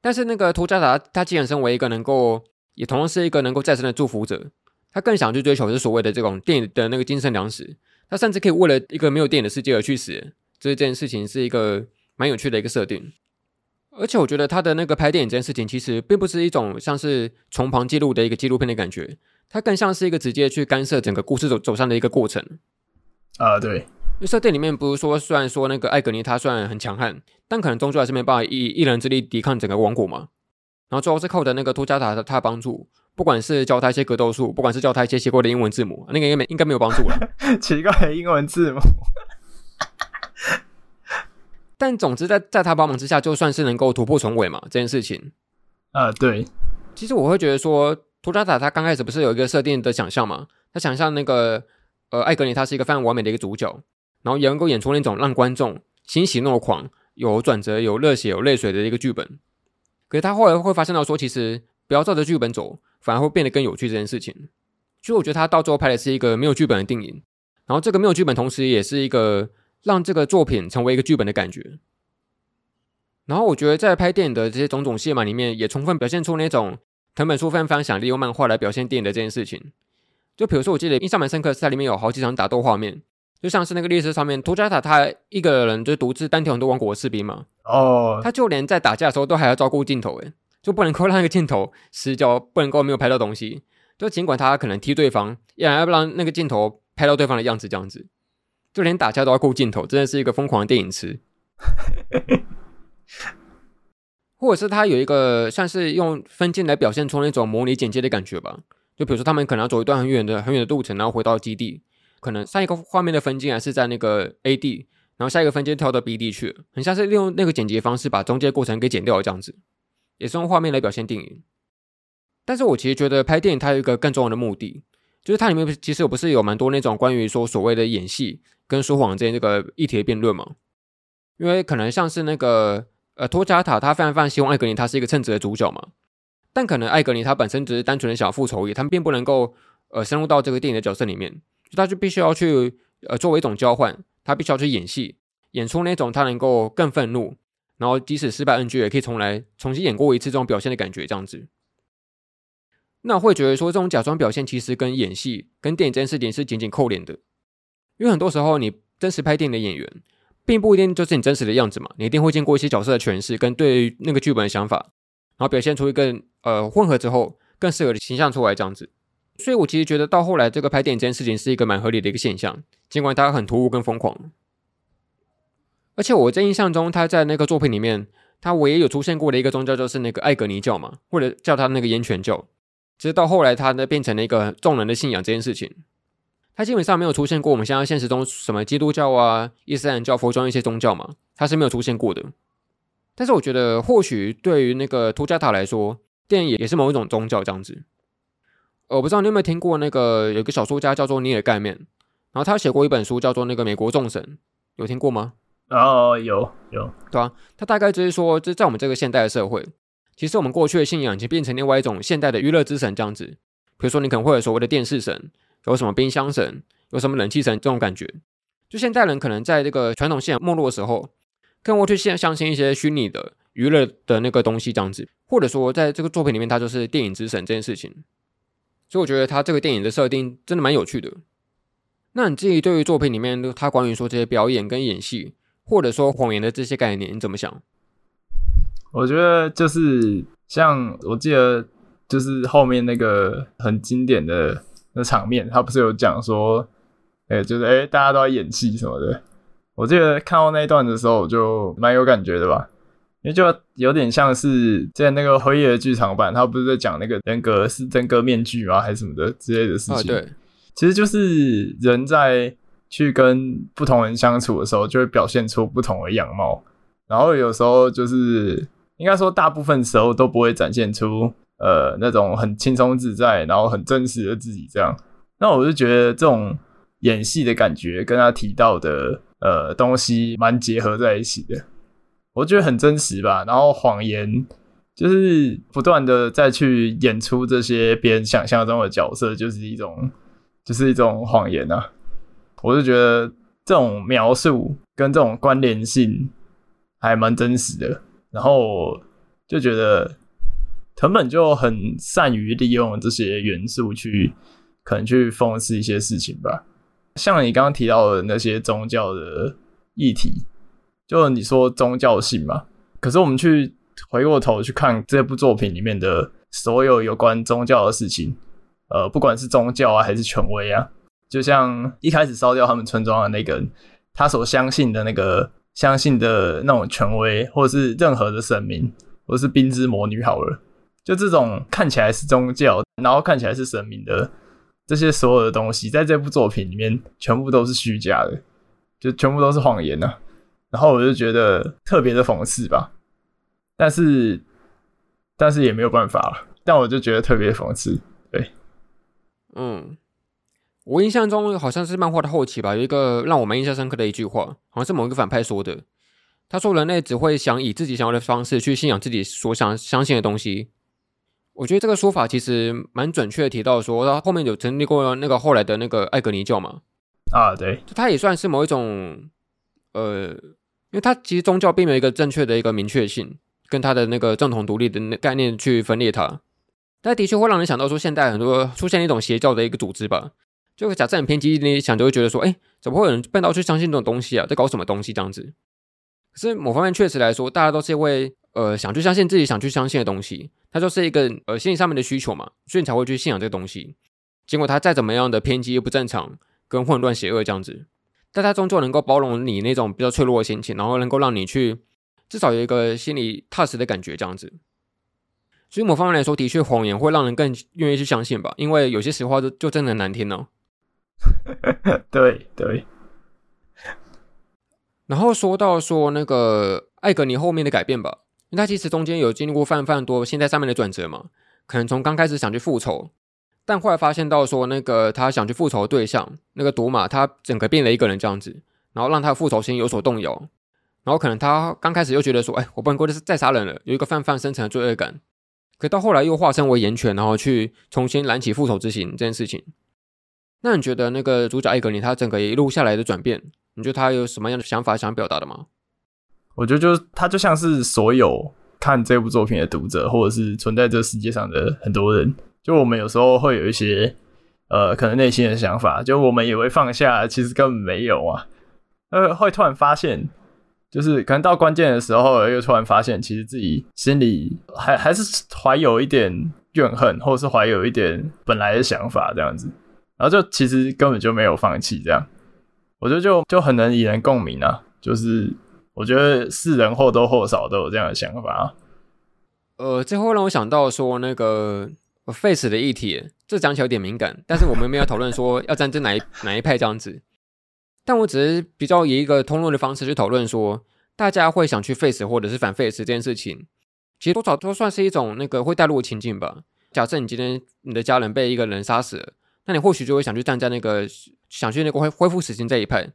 但是那个托加达，他既然身为一个能够，也同样是一个能够再生的祝福者。他更想去追求是所谓的这种电影的那个精神粮食，他甚至可以为了一个没有电影的世界而去死，这件事情是一个蛮有趣的一个设定。而且我觉得他的那个拍电影这件事情，其实并不是一种像是从旁记录的一个纪录片的感觉，它更像是一个直接去干涉整个故事走走上的一个过程。啊，对，因为设定里面不是说，虽然说那个艾格尼他虽然很强悍，但可能终究还是没办法以一人之力抵抗整个王国嘛。然后最后是靠着那个托加塔的他的帮助。不管是教他一些格斗术，不管是教他一些奇怪的英文字母，那个应该没应该没有帮助了。*laughs* 奇怪的英文字母，*laughs* 但总之在在他帮忙之下，就算是能够突破重围嘛，这件事情。啊，对。其实我会觉得说，托加塔他刚开始不是有一个设定的想象嘛？他想象那个呃艾格尼他是一个非常完美的一个主角，然后也能够演出那种让观众欣喜若狂、有转折、有热血、有泪水的一个剧本。可是他后来会发现到说，其实。不要照着剧本走，反而会变得更有趣。这件事情，所以我觉得他到最后拍的是一个没有剧本的电影，然后这个没有剧本，同时也是一个让这个作品成为一个剧本的感觉。然后我觉得在拍电影的这些种种戏码里面，也充分表现出那种藤本树非常非常想利用漫画来表现电影的这件事情。就比如说，我记得印象蛮深刻是它里面有好几场打斗画面，就像是那个列车上面，托加塔他一个人就独自单挑很多王国的士兵嘛。哦，他就连在打架的时候都还要照顾镜头，诶。就不能够让那个镜头失焦，不能够没有拍到东西。就尽管他可能踢对方，依然要不让那个镜头拍到对方的样子，这样子，就连打架都要顾镜头，真的是一个疯狂的电影痴。*laughs* 或者是他有一个像是用分镜来表现出那种模拟剪接的感觉吧。就比如说他们可能要走一段很远的很远的路程，然后回到基地，可能上一个画面的分镜还是在那个 A 地，然后下一个分镜跳到 B 地去了，很像是利用那个剪辑方式把中间过程给剪掉这样子。也是用画面来表现电影，但是我其实觉得拍电影它有一个更重要的目的，就是它里面其实有不是有蛮多那种关于说所谓的演戏跟说谎之间这个议题的辩论嘛？因为可能像是那个呃托加塔，他非常非常希望艾格尼他是一个称职的主角嘛，但可能艾格尼他本身只是单纯的想要复仇而已，他们并不能够呃深入到这个电影的角色里面，就他就必须要去呃作为一种交换，他必须要去演戏，演出那种他能够更愤怒。然后即使失败 NG 也可以重来，重新演过一次这种表现的感觉，这样子。那会觉得说，这种假装表现其实跟演戏、跟电影这件事情是紧紧扣连的。因为很多时候，你真实拍电影的演员，并不一定就是你真实的样子嘛，你一定会经过一些角色的诠释跟对那个剧本的想法，然后表现出一个呃混合之后更适合的形象出来，这样子。所以我其实觉得到后来，这个拍电影这件事情是一个蛮合理的一个现象，尽管它很突兀跟疯狂。而且我在印象中，他在那个作品里面，他唯一有出现过的一个宗教就是那个艾格尼教嘛，或者叫他那个烟泉教。直到后来，他呢变成了一个众人的信仰这件事情，他基本上没有出现过我们现在现实中什么基督教啊、伊斯兰教、佛教一些宗教嘛，他是没有出现过的。但是我觉得，或许对于那个图加塔来说，电影也是某一种宗教这样子。我不知道你有没有听过那个有一个小说家叫做尼尔盖曼，然后他写过一本书叫做那个《美国众神》，有听过吗？哦，有有，对啊，他大概就是说，就在我们这个现代的社会，其实我们过去的信仰已经变成另外一种现代的娱乐之神这样子。比如说，你可能会有所谓的电视神，有什么冰箱神，有什么冷气神这种感觉。就现代人可能在这个传统信仰没落的时候，更会去相相信一些虚拟的娱乐的那个东西这样子，或者说在这个作品里面，它就是电影之神这件事情。所以我觉得他这个电影的设定真的蛮有趣的。那你自己对于作品里面他关于说这些表演跟演戏，或者说谎言的这些概念，你怎么想？我觉得就是像我记得就是后面那个很经典的那场面，他不是有讲说，哎、欸，就是哎、欸，大家都在演戏什么的。我记得看到那一段的时候，我就蛮有感觉的吧，因为就有点像是在那个辉夜的剧场版，他不是在讲那个人格是真格面具吗，还是什么的之类的事情。啊、对，其实就是人在去跟不同人相处的时候，就会表现出不同的样貌，然后有时候就是应该说大部分时候都不会展现出呃那种很轻松自在，然后很真实的自己这样。那我就觉得这种演戏的感觉跟他提到的。呃，东西蛮结合在一起的，我觉得很真实吧。然后谎言就是不断的再去演出这些别人想象中的角色，就是一种，就是一种谎言啊。我就觉得这种描述跟这种关联性还蛮真实的。然后就觉得藤本就很善于利用这些元素去，可能去讽刺一些事情吧。像你刚刚提到的那些宗教的议题，就你说宗教性嘛，可是我们去回过头去看这部作品里面的所有有关宗教的事情，呃，不管是宗教啊还是权威啊，就像一开始烧掉他们村庄的那个，他所相信的那个相信的那种权威，或者是任何的神明，或者是冰之魔女好了，就这种看起来是宗教，然后看起来是神明的。这些所有的东西在这部作品里面全部都是虚假的，就全部都是谎言呐、啊。然后我就觉得特别的讽刺吧，但是但是也没有办法了。但我就觉得特别讽刺。对，嗯，我印象中好像是漫画的后期吧，有一个让我蛮印象深刻的一句话，好像是某一个反派说的。他说：“人类只会想以自己想要的方式去信仰自己所想相信的东西。”我觉得这个说法其实蛮准确的，提到说他后面有成立过那个后来的那个艾格尼教嘛。啊，对，他也算是某一种，呃，因为他其实宗教并没有一个正确的一个明确性，跟他的那个正统独立的概念去分裂它，但的确会让人想到说，现代很多出现一种邪教的一个组织吧，就假设很偏激一点想，就会觉得说，哎，怎么会有人笨到去相信这种东西啊？在搞什么东西这样子？可是某方面确实来说，大家都是会。呃，想去相信自己想去相信的东西，它就是一个呃心理上面的需求嘛，所以你才会去信仰这个东西。结果它再怎么样的偏激又不正常，跟混乱邪恶这样子，但它终究能够包容你那种比较脆弱的心情，然后能够让你去至少有一个心里踏实的感觉这样子。所以某方面来说，的确谎言会让人更愿意去相信吧，因为有些实话就就真的难听呢、哦。*laughs* 对对。然后说到说那个艾格尼后面的改变吧。因为他其实中间有经历过非常非常多现在上面的转折嘛，可能从刚开始想去复仇，但后来发现到说那个他想去复仇的对象那个朵玛，他整个变了一个人这样子，然后让他的复仇心有所动摇，然后可能他刚开始又觉得说，哎，我不能够再杀人了，有一个泛泛深层的罪恶感，可到后来又化身为炎拳，然后去重新燃起复仇之心这件事情。那你觉得那个主角艾格尼他整个一路下来的转变，你觉得他有什么样的想法想表达的吗？我觉得就他就像是所有看这部作品的读者，或者是存在这世界上的很多人，就我们有时候会有一些呃可能内心的想法，就我们以为放下，其实根本没有啊，呃会突然发现，就是可能到关键的时候，又突然发现，其实自己心里还还是怀有一点怨恨，或者是怀有一点本来的想法这样子，然后就其实根本就没有放弃这样，我觉得就就很能引人共鸣啊，就是。我觉得是人或多或少都有这样的想法啊。呃，最后让我想到说那个 face 的议题，这讲起来有点敏感，但是我们没有讨论说要站在哪一 *laughs* 哪一派这样子。但我只是比较以一个通论的方式去讨论说，大家会想去 face 或者是反 face 这件事情，其实多少都算是一种那个会带入情境吧。假设你今天你的家人被一个人杀死了，那你或许就会想去站在那个想去那个恢恢复死刑这一派。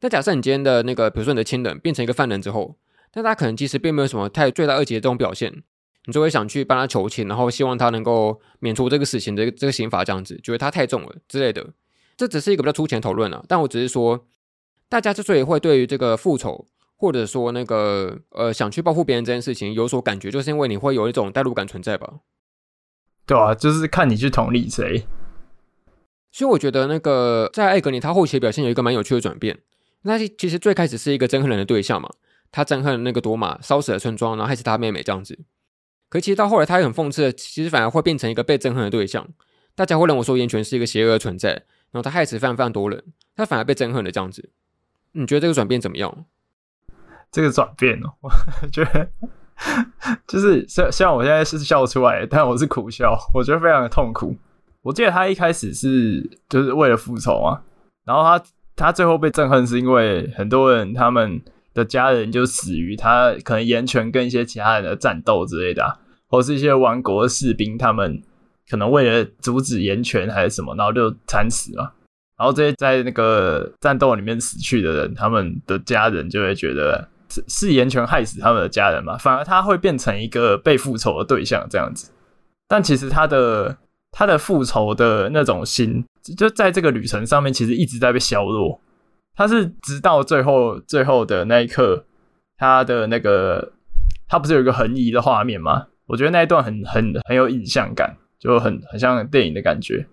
那假设你今天的那个，比如说你的亲人变成一个犯人之后，那他可能其实并没有什么太罪大恶极的这种表现，你就会想去帮他求情，然后希望他能够免除这个死刑的这个刑罚，这样子觉得他太重了之类的。这只是一个比较粗浅讨论啊，但我只是说，大家之所以会对于这个复仇，或者说那个呃想去报复别人这件事情有所感觉，就是因为你会有一种代入感存在吧？对啊，就是看你去同理谁。所以我觉得那个在艾格尼他后期的表现有一个蛮有趣的转变。那其实最开始是一个憎恨人的对象嘛，他憎恨那个多玛烧死了村庄，然后害死他妹妹这样子。可其实到后来，他也很讽刺的，其实反而会变成一个被憎恨的对象。大家会认为说，岩泉是一个邪恶的存在，然后他害死非常非常多人，他反而被憎恨的这样子。你觉得这个转变怎么样？这个转变哦，*laughs* 我觉得就是虽虽然我现在是笑出来，但我是苦笑，我觉得非常的痛苦。我记得他一开始是就是为了复仇啊，然后他他最后被憎恨是因为很多人他们。的家人就死于他可能岩泉跟一些其他人的战斗之类的，啊，或是一些亡国的士兵，他们可能为了阻止岩泉还是什么，然后就惨死了。然后这些在那个战斗里面死去的人，他们的家人就会觉得是是岩泉害死他们的家人嘛，反而他会变成一个被复仇的对象这样子。但其实他的他的复仇的那种心，就在这个旅程上面，其实一直在被削弱。他是直到最后最后的那一刻，他的那个他不是有一个横移的画面吗？我觉得那一段很很很有影像感，就很很像电影的感觉。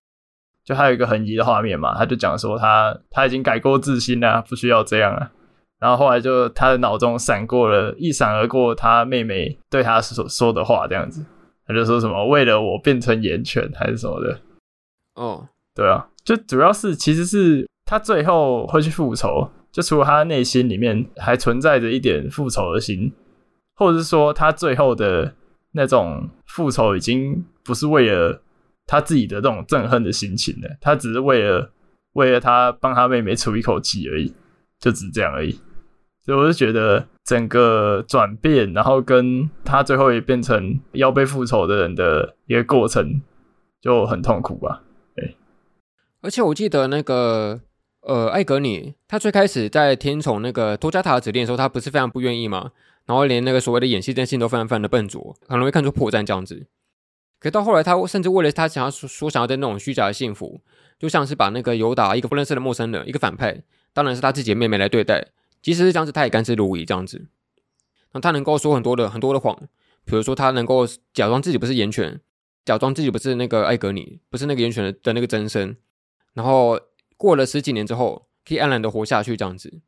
就还有一个横移的画面嘛，他就讲说他他已经改过自新了，不需要这样了。然后后来就他的脑中闪过了一闪而过他妹妹对他所说的话，这样子，他就说什么为了我变成岩犬还是什么的。哦，对啊，就主要是其实是。他最后会去复仇，就除了他内心里面还存在着一点复仇的心，或者是说他最后的那种复仇已经不是为了他自己的这种憎恨的心情了，他只是为了为了他帮他妹妹出一口气而已，就只是这样而已。所以我就觉得整个转变，然后跟他最后也变成要被复仇的人的一个过程，就很痛苦吧。对，而且我记得那个。呃，艾格尼他最开始在听从那个托加塔的指令的时候，他不是非常不愿意嘛，然后连那个所谓的演戏这件事情都非常非常的笨拙，很容易看出破绽这样子。可到后来，他甚至为了他想要说说想要的那种虚假的幸福，就像是把那个尤达一个不认识的陌生人，一个反派，当然是他自己的妹妹来对待，即使是这样子，他也甘之如饴这样子。那他能够说很多的很多的谎，比如说他能够假装自己不是岩犬，假装自己不是那个艾格尼，不是那个岩犬的的那个真身，然后。过了十几年之后，可以安然的活下去，这样子。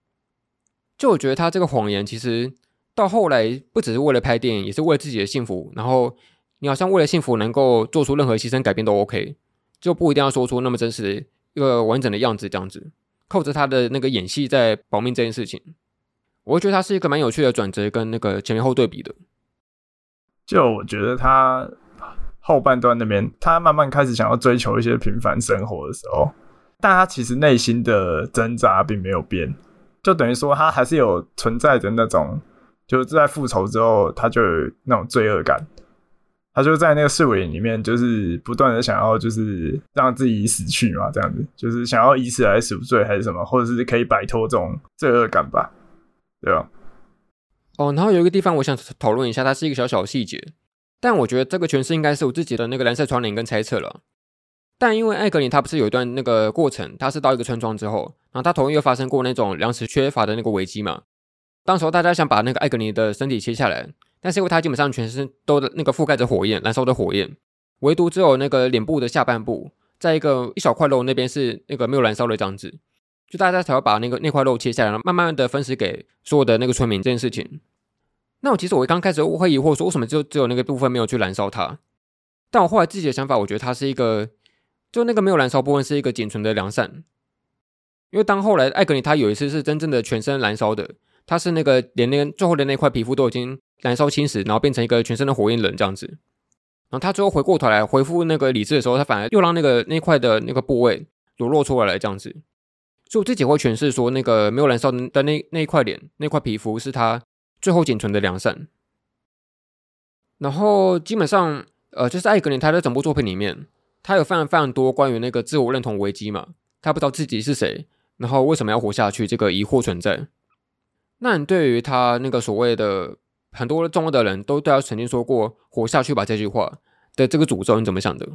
就我觉得他这个谎言，其实到后来不只是为了拍电影，也是为了自己的幸福。然后你好像为了幸福能够做出任何牺牲改变都 OK，就不一定要说出那么真实一个完整的样子，这样子。靠着他的那个演戏在保命这件事情，我会觉得他是一个蛮有趣的转折，跟那个前后对比的。就我觉得他后半段那边，他慢慢开始想要追求一些平凡生活的时候。但他其实内心的挣扎并没有变，就等于说他还是有存在着那种，就是在复仇之后，他就有那种罪恶感，他就在那个侍卫里面，就是不断的想要，就是让自己死去嘛，这样子，就是想要以此来赎罪还是什么，或者是可以摆脱这种罪恶感吧，对吧？哦，然后有一个地方我想讨论一下，它是一个小小的细节，但我觉得这个诠释应该是我自己的那个蓝色窗帘跟猜测了。但因为艾格尼他不是有一段那个过程，他是到一个村庄之后，然后他同样又发生过那种粮食缺乏的那个危机嘛。当时候大家想把那个艾格尼的身体切下来，但是因为它基本上全身都那个覆盖着火焰，燃烧的火焰，唯独只有那个脸部的下半部，在一个一小块肉那边是那个没有燃烧的这样子，就大家才会把那个那块肉切下来，慢慢的分食给所有的那个村民这件事情。那我其实我刚开始会疑惑说，为什么就只有那个部分没有去燃烧它？但我后来自己的想法，我觉得它是一个。就那个没有燃烧部分是一个仅存的良善，因为当后来艾格尼他有一次是真正的全身燃烧的，他是那个连那最后的那块皮肤都已经燃烧侵蚀，然后变成一个全身的火焰人这样子。然后他最后回过头来恢复那个理智的时候，他反而又让那个那块的那个部位裸露出来了这样子。所以我自己会诠释说，那个没有燃烧的那那一块脸那块皮肤是他最后仅存的良善。然后基本上，呃，就是艾格尼他在整部作品里面。他有非常非常多关于那个自我认同危机嘛，他不知道自己是谁，然后为什么要活下去，这个疑惑存在。那你对于他那个所谓的很多重要的人都对他曾经说过“活下去吧”这句话的这个诅咒，你怎么想的？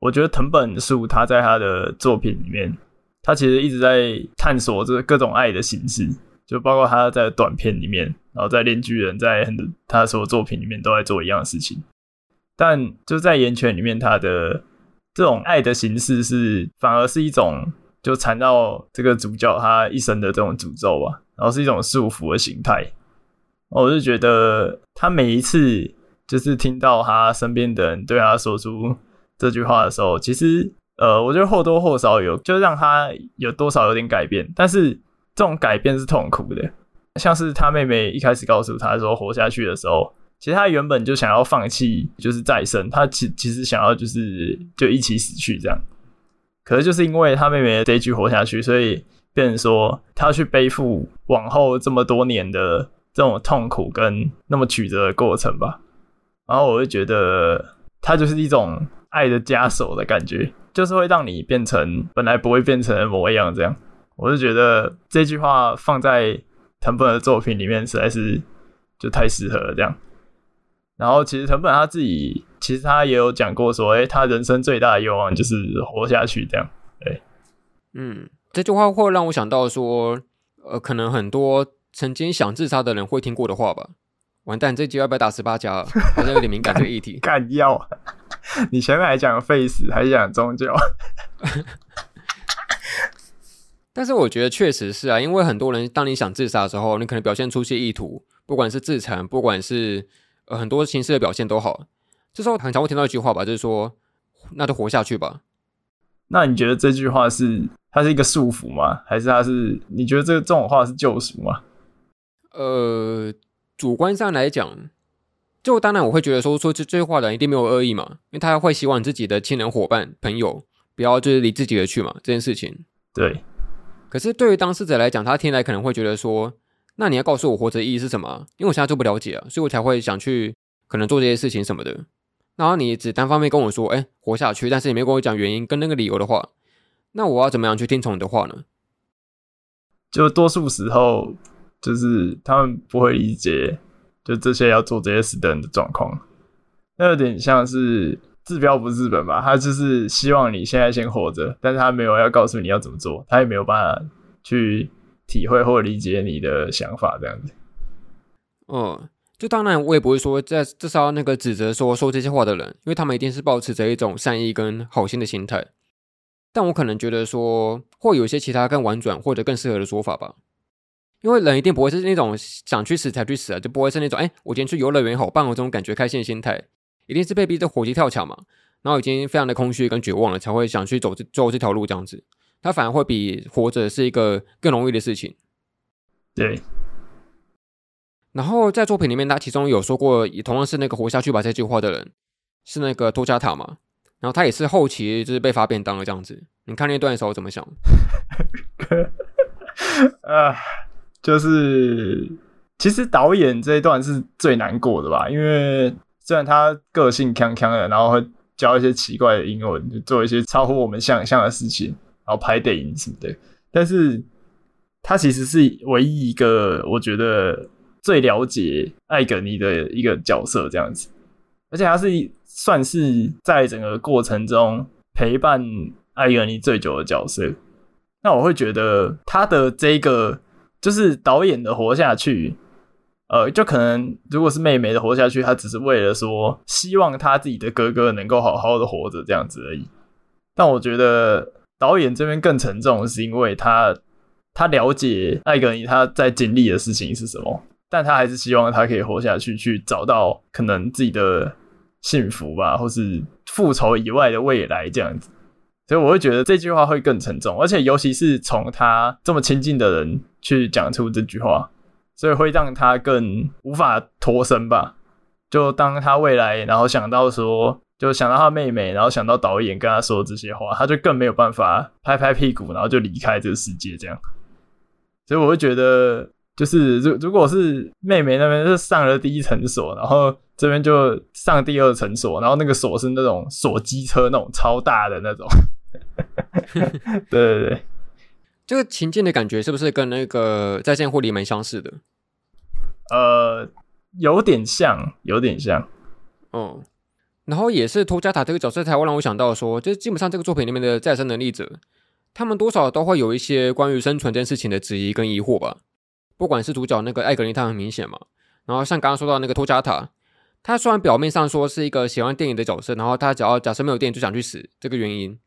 我觉得藤本树他在他的作品里面，他其实一直在探索这各种爱的形式，就包括他在短片里面，然后在《链锯人》在很多他所有作品里面都在做一样的事情。但就在岩泉里面，他的这种爱的形式是反而是一种就缠绕这个主角他一生的这种诅咒吧，然后是一种束缚的形态。我就觉得他每一次就是听到他身边的人对他说出这句话的时候，其实呃，我觉得或多或少有，就让他有多少有点改变。但是这种改变是痛苦的，像是他妹妹一开始告诉他说活下去的时候，其实他原本就想要放弃，就是再生，他其其实想要就是就一起死去这样。可是就是因为他妹妹这一句活下去，所以变成说他去背负往后这么多年的这种痛苦跟那么曲折的过程吧。然后我会觉得，它就是一种爱的枷锁的感觉，就是会让你变成本来不会变成模样。这样，我就觉得这句话放在藤本的作品里面实在是就太适合了。这样，然后其实藤本他自己其实他也有讲过说，诶，他人生最大的愿望就是活下去。这样，对，嗯，这句话会让我想到说，呃，可能很多曾经想自杀的人会听过的话吧。完蛋，这集要不要打十八加？好像有点敏感这个议题。*laughs* 干要？*laughs* 你前面还讲 face，，还讲宗教。*laughs* 但是我觉得确实是啊，因为很多人当你想自杀的时候，你可能表现出些意图，不管是自残，不管是呃很多形式的表现都好。这时候很常会听到一句话吧，就是说，那就活下去吧。那你觉得这句话是它是一个束缚吗？还是它是你觉得这这种话是救赎吗？呃。主观上来讲，就当然我会觉得说说这这句话的人一定没有恶意嘛，因为他会希望自己的亲人、伙伴、朋友不要就是离自己而去嘛，这件事情。对。可是对于当事者来讲，他听来可能会觉得说，那你要告诉我活着的意义是什么？因为我现在就不了解啊，所以我才会想去可能做这些事情什么的。然后你只单方面跟我说，哎，活下去，但是你没跟我讲原因跟那个理由的话，那我要怎么样去听从你的话呢？就多数时候。就是他们不会理解，就这些要做这些事的人的状况，那有点像是治标不治本吧。他就是希望你现在先活着，但是他没有要告诉你要怎么做，他也没有办法去体会或理解你的想法这样子。嗯，就当然我也不会说在至少那个指责说说这些话的人，因为他们一定是抱持着一种善意跟好心的心态。但我可能觉得说，会有一些其他更婉转或者更适合的说法吧。因为人一定不会是那种想去死才去死啊，就不会是那种哎，我今天去游乐园好棒我这种感觉开心的心态，一定是被逼着火急跳墙嘛，然后已经非常的空虚跟绝望了，才会想去走这走这条路这样子。他反而会比活着是一个更容易的事情。对。然后在作品里面，他其中有说过，也同样是那个活下去吧这句话的人，是那个托加塔嘛。然后他也是后期就是被发便当了这样子。你看那段的时候怎么想？*laughs* 啊。就是，其实导演这一段是最难过的吧，因为虽然他个性锵锵的，然后会教一些奇怪的英文，就做一些超乎我们想象的事情，然后拍电影什么的，但是他其实是唯一一个我觉得最了解艾格尼的一个角色，这样子，而且他是算是在整个过程中陪伴艾格尼最久的角色，那我会觉得他的这个。就是导演的活下去，呃，就可能如果是妹妹的活下去，他只是为了说希望她自己的哥哥能够好好的活着这样子而已。但我觉得导演这边更沉重，是因为他他了解艾格尼他在经历的事情是什么，但他还是希望他可以活下去，去找到可能自己的幸福吧，或是复仇以外的未来这样子。所以我会觉得这句话会更沉重，而且尤其是从他这么亲近的人去讲出这句话，所以会让他更无法脱身吧。就当他未来，然后想到说，就想到他妹妹，然后想到导演跟他说这些话，他就更没有办法拍拍屁股，然后就离开这个世界这样。所以我会觉得，就是如如果是妹妹那边是上了第一层锁，然后这边就上第二层锁，然后那个锁是那种锁机车那种超大的那种。*laughs* 对对对，这个情境的感觉是不是跟那个在线护理蛮相似的？呃，有点像，有点像。嗯，然后也是托加塔这个角色才会让我想到说，就是基本上这个作品里面的再生能力者，他们多少都会有一些关于生存这件事情的质疑跟疑惑吧。不管是主角那个艾格尼，他很明显嘛。然后像刚刚说到那个托加塔，他虽然表面上说是一个喜欢电影的角色，然后他只要假设没有电影就想去死，这个原因。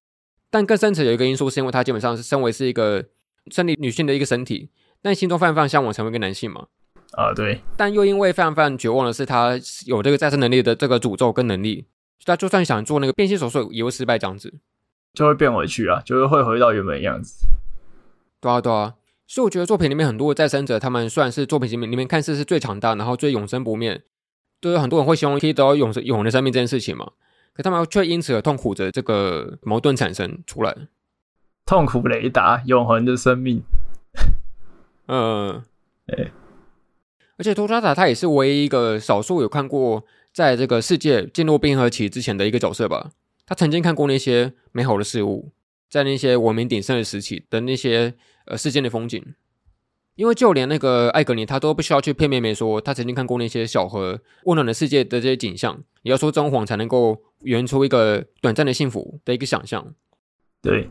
但更深层有一个因素，是因为他基本上是身为是一个生理女性的一个身体，但心中泛泛向往成为一个男性嘛。啊，对。但又因为非常非常绝望的是，他有这个再生能力的这个诅咒跟能力，他就算想做那个变性手术也会失败，这样子就会变回去啊，就是会回到原本的样子。对啊，对啊。所以我觉得作品里面很多的再生者，他们虽然是作品里面里面看似是最强大，然后最永生不灭，都有很多人会希望可以得到永生永恒的生命这件事情嘛。可他们却因此而痛苦着，这个矛盾产生出来。痛苦雷达，永恒的生命。嗯，哎，而且托拉塔他也是唯一一个少数有看过在这个世界进入冰河期之前的一个角色吧。他曾经看过那些美好的事物，在那些文明鼎盛的时期的那些呃世间的风景。因为就连那个艾格尼，他都不需要去骗妹妹说他曾经看过那些小河温暖的世界的这些景象，也要说装谎才能够圆出一个短暂的幸福的一个想象。对。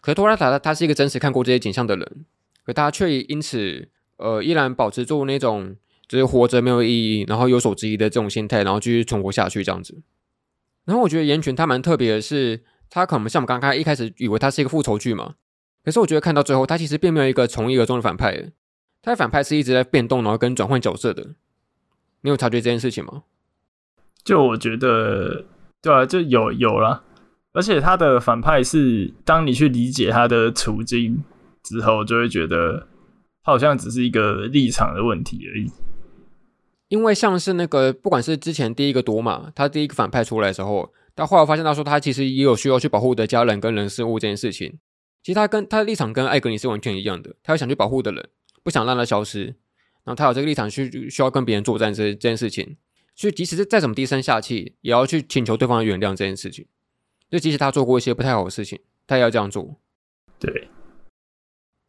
可是托拉塔他他是一个真实看过这些景象的人，可他却因此呃依然保持住那种就是活着没有意义，然后有所质疑的这种心态，然后继续存活下去这样子。然后我觉得岩泉他蛮特别的是，他可能像我们刚刚一开始以为他是一个复仇剧嘛。可是我觉得看到最后，他其实并没有一个从一而终的反派，他的反派是一直在变动，然后跟转换角色的。你有察觉这件事情吗？就我觉得，对啊，就有有了。而且他的反派是，当你去理解他的处境之后，就会觉得他好像只是一个立场的问题而已。因为像是那个，不管是之前第一个朵玛，他第一个反派出来的时候，到后来发现他说他其实也有需要去保护的家人跟人事物这件事情。其实他跟他的立场跟艾格尼是完全一样的，他有想去保护的人，不想让他消失，然后他有这个立场去需要跟别人作战这这件事情，所以即使是再怎么低声下气，也要去请求对方的原谅这件事情。就即使他做过一些不太好的事情，他也要这样做。对。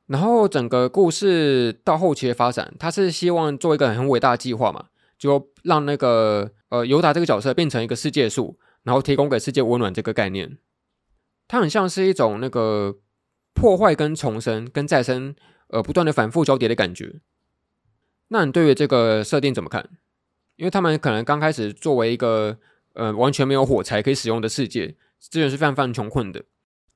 然后整个故事到后期的发展，他是希望做一个很伟大的计划嘛，就让那个呃尤达这个角色变成一个世界树，然后提供给世界温暖这个概念。它很像是一种那个。破坏跟重生跟再生，呃，不断的反复交叠的感觉。那你对于这个设定怎么看？因为他们可能刚开始作为一个呃完全没有火柴可以使用的世界，资源是非常非常穷困的。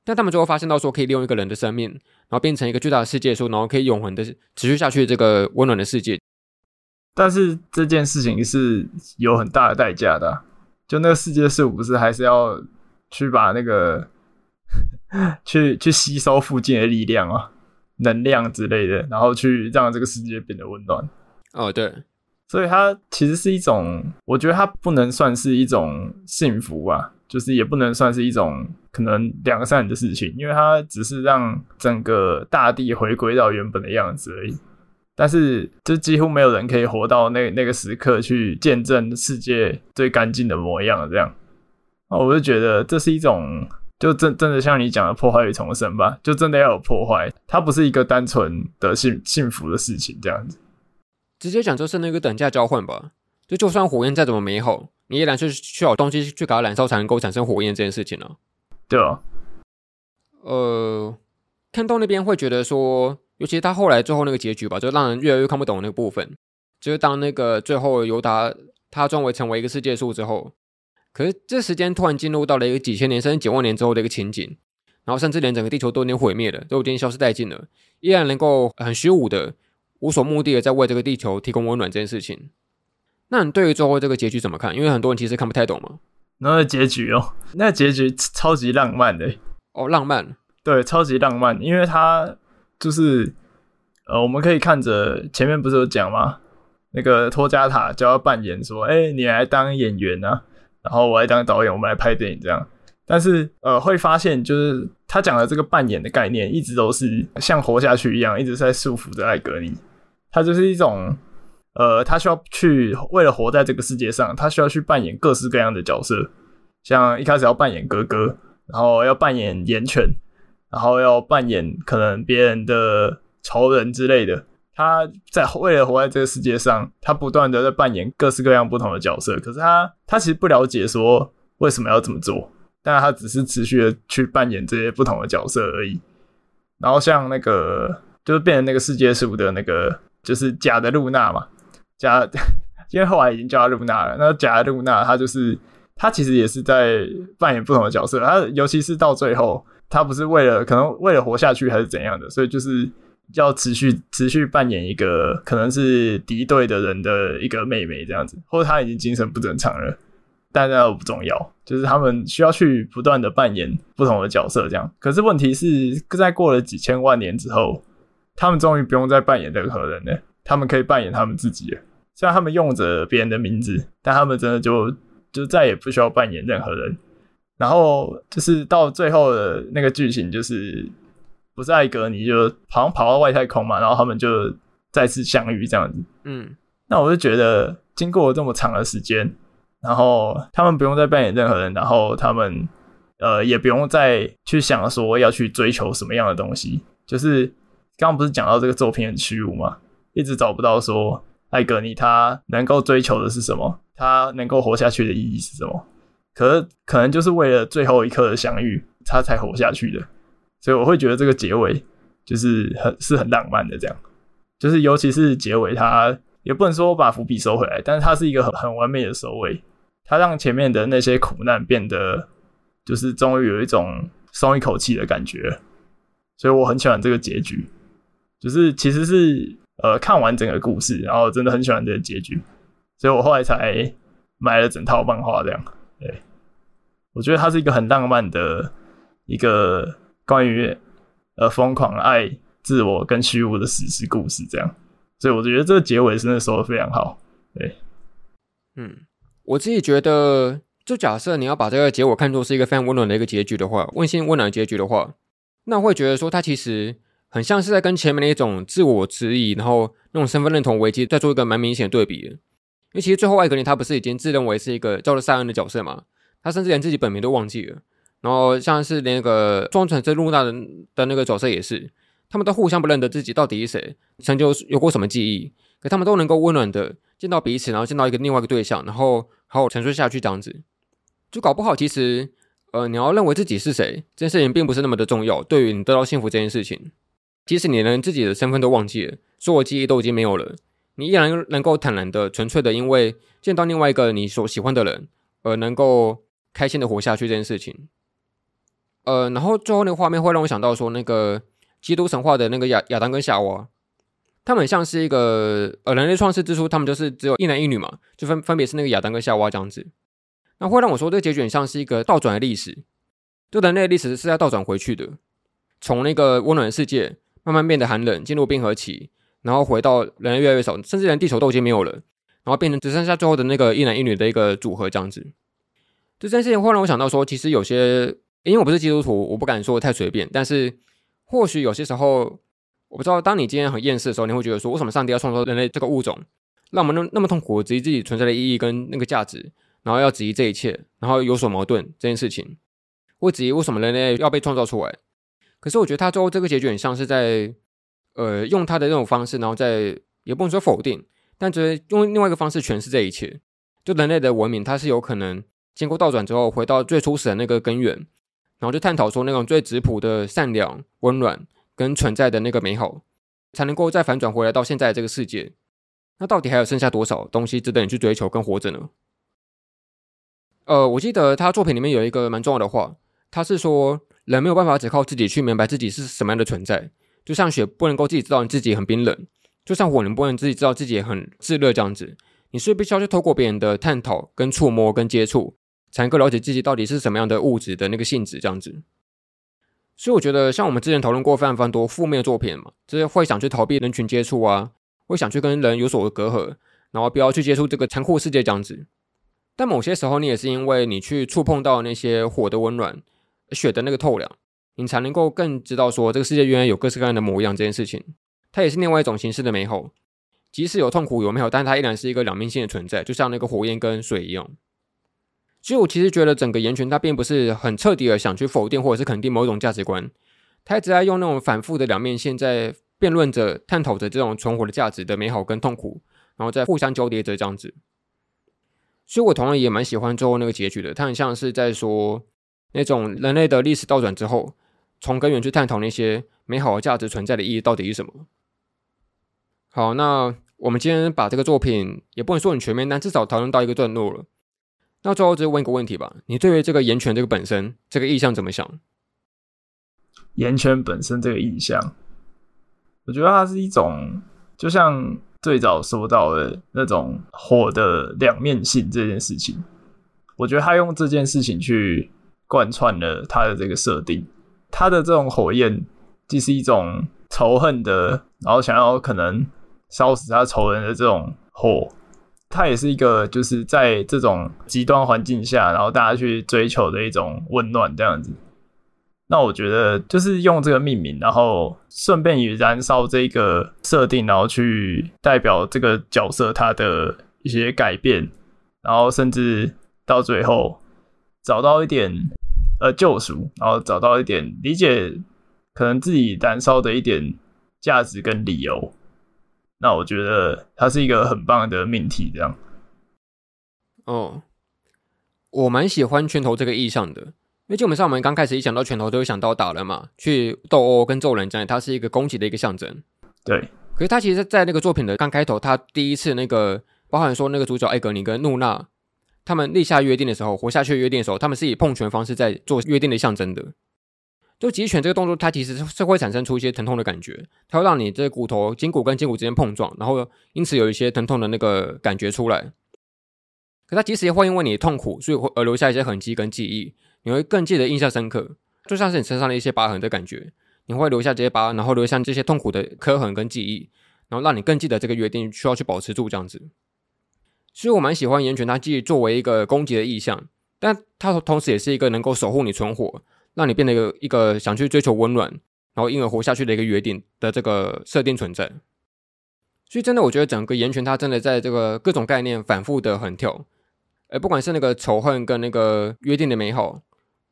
但他们最后发现到说，可以利用一个人的生命，然后变成一个巨大的世界树，然后可以永恒的持续下去这个温暖的世界。但是这件事情是有很大的代价的，就那个世界树不是还是要去把那个。*laughs* 去去吸收附近的力量啊，能量之类的，然后去让这个世界变得温暖。哦，对，所以它其实是一种，我觉得它不能算是一种幸福吧，就是也不能算是一种可能良善的事情，因为它只是让整个大地回归到原本的样子而已。但是，就几乎没有人可以活到那那个时刻去见证世界最干净的模样，这样。啊，我就觉得这是一种。就真真的像你讲的破坏与重生吧，就真的要有破坏，它不是一个单纯的幸幸福的事情，这样子。直接讲就是那个等价交换吧，就就算火焰再怎么美好，你依然是需要东西去给它燃烧才能够产生火焰这件事情呢、啊。对啊。呃，看到那边会觉得说，尤其是他后来最后那个结局吧，就让人越来越看不懂那个部分，就是当那个最后尤达他终于成为一个世界树之后。可是这时间突然进入到了一个几千年甚至几万年之后的一个情景，然后甚至连整个地球都已经毁灭了，都已经消失殆尽了，依然能够很虚无的、无所目的的在为这个地球提供温暖这件事情。那你对于最后这个结局怎么看？因为很多人其实看不太懂嘛。那个结局哦，那个结局超级浪漫的哦，浪漫，对，超级浪漫，因为他就是呃，我们可以看着前面不是有讲吗？那个托加塔就要扮演说，哎，你来当演员啊。然后我来当导演，我们来拍电影这样。但是呃，会发现就是他讲的这个扮演的概念，一直都是像活下去一样，一直在束缚着艾格尼。他就是一种呃，他需要去为了活在这个世界上，他需要去扮演各式各样的角色。像一开始要扮演哥哥，然后要扮演岩犬，然后要扮演可能别人的仇人之类的。他在为了活在这个世界上，他不断的在扮演各式各样不同的角色。可是他他其实不了解说为什么要这么做，但他只是持续的去扮演这些不同的角色而已。然后像那个就是变成那个世界树的那个就是假的露娜嘛，假，*laughs* 因为后来已经叫她露娜了。那假的露娜，她就是她其实也是在扮演不同的角色。她尤其是到最后，她不是为了可能为了活下去还是怎样的，所以就是。要持续持续扮演一个可能是敌对的人的一个妹妹这样子，或者他已经精神不正常了，但那都不重要，就是他们需要去不断的扮演不同的角色这样。可是问题是，在过了几千万年之后，他们终于不用再扮演任何人了，他们可以扮演他们自己了。虽然他们用着别人的名字，但他们真的就就再也不需要扮演任何人。然后就是到最后的那个剧情，就是不是艾格尼就好像跑到外太空嘛，然后他们就再次相遇这样子。嗯，那我就觉得经过了这么长的时间，然后他们不用再扮演任何人，然后他们呃也不用再去想说要去追求什么样的东西。就是刚刚不是讲到这个作品很虚无嘛？一直找不到说艾格尼他能够追求的是什么，他能够活下去的意义是什么。可是可能就是为了最后一刻的相遇，他才活下去的，所以我会觉得这个结尾就是很是很浪漫的，这样，就是尤其是结尾，他也不能说把伏笔收回来，但是它是一个很很完美的收尾，它让前面的那些苦难变得就是终于有一种松一口气的感觉，所以我很喜欢这个结局，就是其实是呃看完整个故事，然后真的很喜欢这个结局，所以我后来才买了整套漫画这样。对，我觉得它是一个很浪漫的一个关于呃疯狂爱、自我跟虚无的史诗故事，这样，所以我觉得这个结尾真的说的非常好。对，嗯，我自己觉得，就假设你要把这个结果看作是一个非常温暖的一个结局的话，温馨温暖的结局的话，那会觉得说，它其实很像是在跟前面的一种自我质疑，然后那种身份认同危机，再做一个蛮明显的对比的。因为其实最后艾格尼他不是已经自认为是一个叫做赛恩的角色嘛？他甚至连自己本名都忘记了。然后像是连那个装成真露娜的的那个角色也是，他们都互相不认得自己到底是谁，曾经有过什么记忆。可他们都能够温暖的见到彼此，然后见到一个另外一个对象，然后好好沉睡下去这样子。就搞不好其实，呃，你要认为自己是谁这件事情并不是那么的重要。对于你得到幸福这件事情，即使你连自己的身份都忘记了，所有记忆都已经没有了。你依然能够坦然的、纯粹的，因为见到另外一个你所喜欢的人，而能够开心的活下去这件事情。呃，然后最后那个画面会让我想到说，那个基督神话的那个亚亚当跟夏娃，他们像是一个呃人类创世之初，他们就是只有一男一女嘛，就分分别是那个亚当跟夏娃这样子。那会让我说，这个结局很像是一个倒转的历史，就人类历史是在倒转回去的，从那个温暖的世界慢慢变得寒冷，进入冰河期。然后回到人类越来越少，甚至连地球都已经没有了，然后变成只剩下最后的那个一男一女的一个组合这样子。这件事情会让我想到说，其实有些，因为我不是基督徒，我不敢说太随便，但是或许有些时候，我不知道，当你今天很厌世的时候，你会觉得说，为什么上帝要创造人类这个物种，让我们那那么痛苦，质疑自己存在的意义跟那个价值，然后要质疑这一切，然后有所矛盾这件事情，会质疑为什么人类要被创造出来？可是我觉得他最后这个结局很像是在。呃，用他的这种方式，然后再也不能说否定，但觉得用另外一个方式诠释这一切。就人类的文明，它是有可能经过倒转之后，回到最初始的那个根源，然后就探讨说那种最质朴的善良、温暖跟存在的那个美好，才能够再反转回来到现在这个世界。那到底还有剩下多少东西值得你去追求跟活着呢？呃，我记得他作品里面有一个蛮重要的话，他是说人没有办法只靠自己去明白自己是什么样的存在。就像雪不能够自己知道你自己很冰冷，就像火能不能自己知道自己很炙热这样子，你是必须要去透过别人的探讨、跟触摸、跟接触，才能够了解自己到底是什么样的物质的那个性质这样子。所以我觉得，像我们之前讨论过非常非常多负面的作品嘛，就是会想去逃避人群接触啊，会想去跟人有所隔阂，然后不要去接触这个残酷世界这样子。但某些时候，你也是因为你去触碰到那些火的温暖、雪的那个透亮。你才能够更知道说，这个世界原来有各式各样的模样这件事情，它也是另外一种形式的美好。即使有痛苦有美好，但它依然是一个两面性的存在，就像那个火焰跟水一样。所以我其实觉得整个言群他并不是很彻底的想去否定或者是肯定某种价值观，他一直在用那种反复的两面性在辩论着、探讨着这种存活的价值的美好跟痛苦，然后再互相交叠着这样子。所以我同样也蛮喜欢最后那个结局的，它很像是在说那种人类的历史倒转之后。从根源去探讨那些美好的价值存在的意义到底是什么？好，那我们今天把这个作品也不能说很全面，但至少讨论到一个段落了。那最后就问一个问题吧：你对于这个炎拳这个本身这个意象怎么想？炎拳本身这个意象，我觉得它是一种，就像最早说到的那种火的两面性这件事情。我觉得他用这件事情去贯穿了他的这个设定。他的这种火焰既是一种仇恨的，然后想要可能烧死他仇人的这种火，它也是一个就是在这种极端环境下，然后大家去追求的一种温暖这样子。那我觉得就是用这个命名，然后顺便以燃烧这个设定，然后去代表这个角色他的一些改变，然后甚至到最后找到一点呃救赎，然后找到一点理解可能自己燃烧的一点价值跟理由。那我觉得它是一个很棒的命题，这样。哦，我蛮喜欢拳头这个意象的。因为基本上我们刚开始一想到拳头，就会想到打人嘛，去斗殴跟揍人这样，它是一个攻击的一个象征。对，可是他其实，在那个作品的刚开头，他第一次那个，包含说那个主角艾格尼跟露娜他们立下约定的时候，活下去约定的时候，他们是以碰拳方式在做约定的象征的。就击拳这个动作，它其实是会产生出一些疼痛的感觉，它会让你这骨头筋骨跟筋骨之间碰撞，然后因此有一些疼痛的那个感觉出来。可它即使也会因为你的痛苦，所以会而留下一些痕迹跟记忆。你会更记得印象深刻，就像是你身上的一些疤痕的感觉，你会留下这些疤，然后留下这些痛苦的刻痕跟记忆，然后让你更记得这个约定需要去保持住这样子。所以我蛮喜欢岩泉，它既作为一个攻击的意象，但它同时也是一个能够守护你存活，让你变得一个一个想去追求温暖，然后因而活下去的一个约定的这个设定存在。所以真的，我觉得整个炎拳它真的在这个各种概念反复的横跳，而不管是那个仇恨跟那个约定的美好。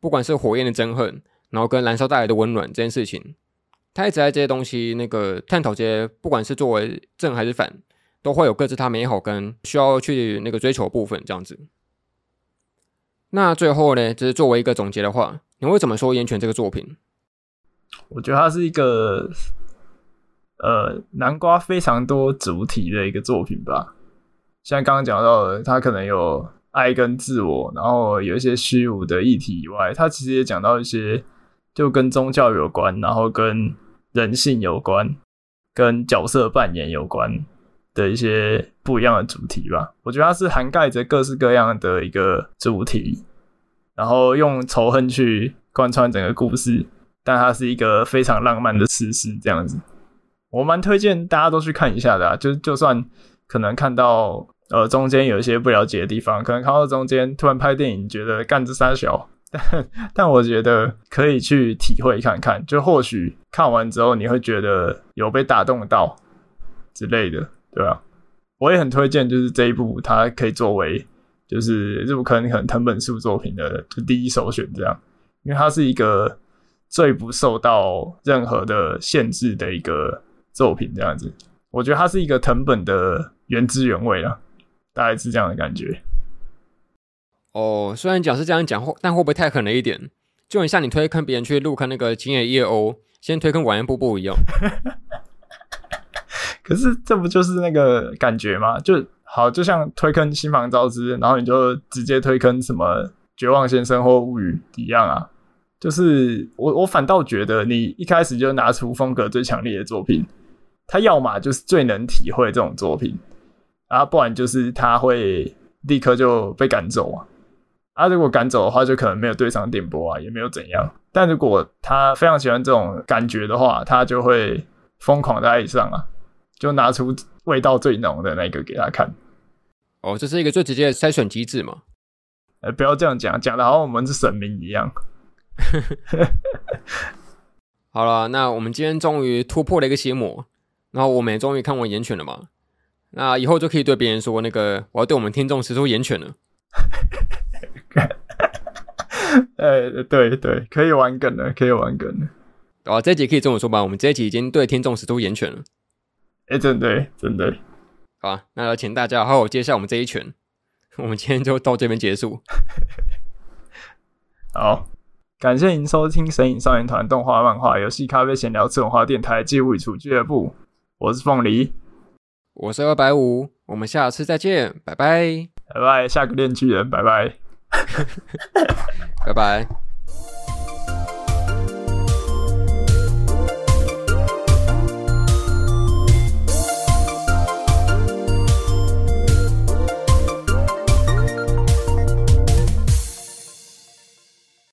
不管是火焰的憎恨，然后跟燃烧带来的温暖这件事情，他一直在这些东西那个探讨这些，不管是作为正还是反，都会有各自它美好跟需要去那个追求的部分这样子。那最后呢，就是作为一个总结的话，你会怎么说《炎拳》这个作品？我觉得它是一个呃南瓜非常多主题的一个作品吧。像刚刚讲到的，它可能有。爱跟自我，然后有一些虚无的议题以外，他其实也讲到一些就跟宗教有关，然后跟人性有关，跟角色扮演有关的一些不一样的主题吧。我觉得它是涵盖着各式各样的一个主题，然后用仇恨去贯穿整个故事，但它是一个非常浪漫的史诗这样子。我蛮推荐大家都去看一下的啊，就就算可能看到。呃，中间有一些不了解的地方，可能看到中间突然拍电影，觉得干这三小，*laughs* 但但我觉得可以去体会看看，就或许看完之后你会觉得有被打动到之类的，对啊？我也很推荐，就是这一部它可以作为就是入坑可能藤本树作品的就第一首选，这样，因为它是一个最不受到任何的限制的一个作品，这样子，我觉得它是一个藤本的原汁原味啊。大概是这样的感觉。哦，虽然讲是这样讲，但会不会太狠了一点？就很像你推坑别人去入坑那个吉野叶欧，先推坑晚安布布一样。*laughs* 可是这不就是那个感觉吗？就好，就像推坑新房招之，然后你就直接推坑什么绝望先生或物语一样啊。就是我我反倒觉得，你一开始就拿出风格最强烈的作品，他要么就是最能体会这种作品。啊，不然就是他会立刻就被赶走啊！啊，如果赶走的话，就可能没有对上电波啊，也没有怎样。但如果他非常喜欢这种感觉的话，他就会疯狂的爱上啊，就拿出味道最浓的那个给他看。哦，这是一个最直接的筛选机制嘛？呃，不要这样讲，讲的好像我们是神明一样。*laughs* 好了，那我们今天终于突破了一个邪魔，然后我们也终于看完《炎拳》了嘛。那以后就可以对别人说，那个我要对我们听众使出炎拳了。*laughs* 哎，对对，可以玩梗了，可以玩梗了。哦，这一集可以这么说吧，我们这一集已经对听众使出炎拳了。哎，真的，真的。好，那要请大家好好接下我们这一拳。我们今天就到这边结束。*laughs* 好，感谢您收听《神影少年团》动画、漫画、游戏、咖啡闲聊、次文化电台《物语厨俱乐部》，我是凤梨。我是二百五，我们下次再见，拜拜，拜拜，下个练巨人，拜拜，*laughs* 拜拜。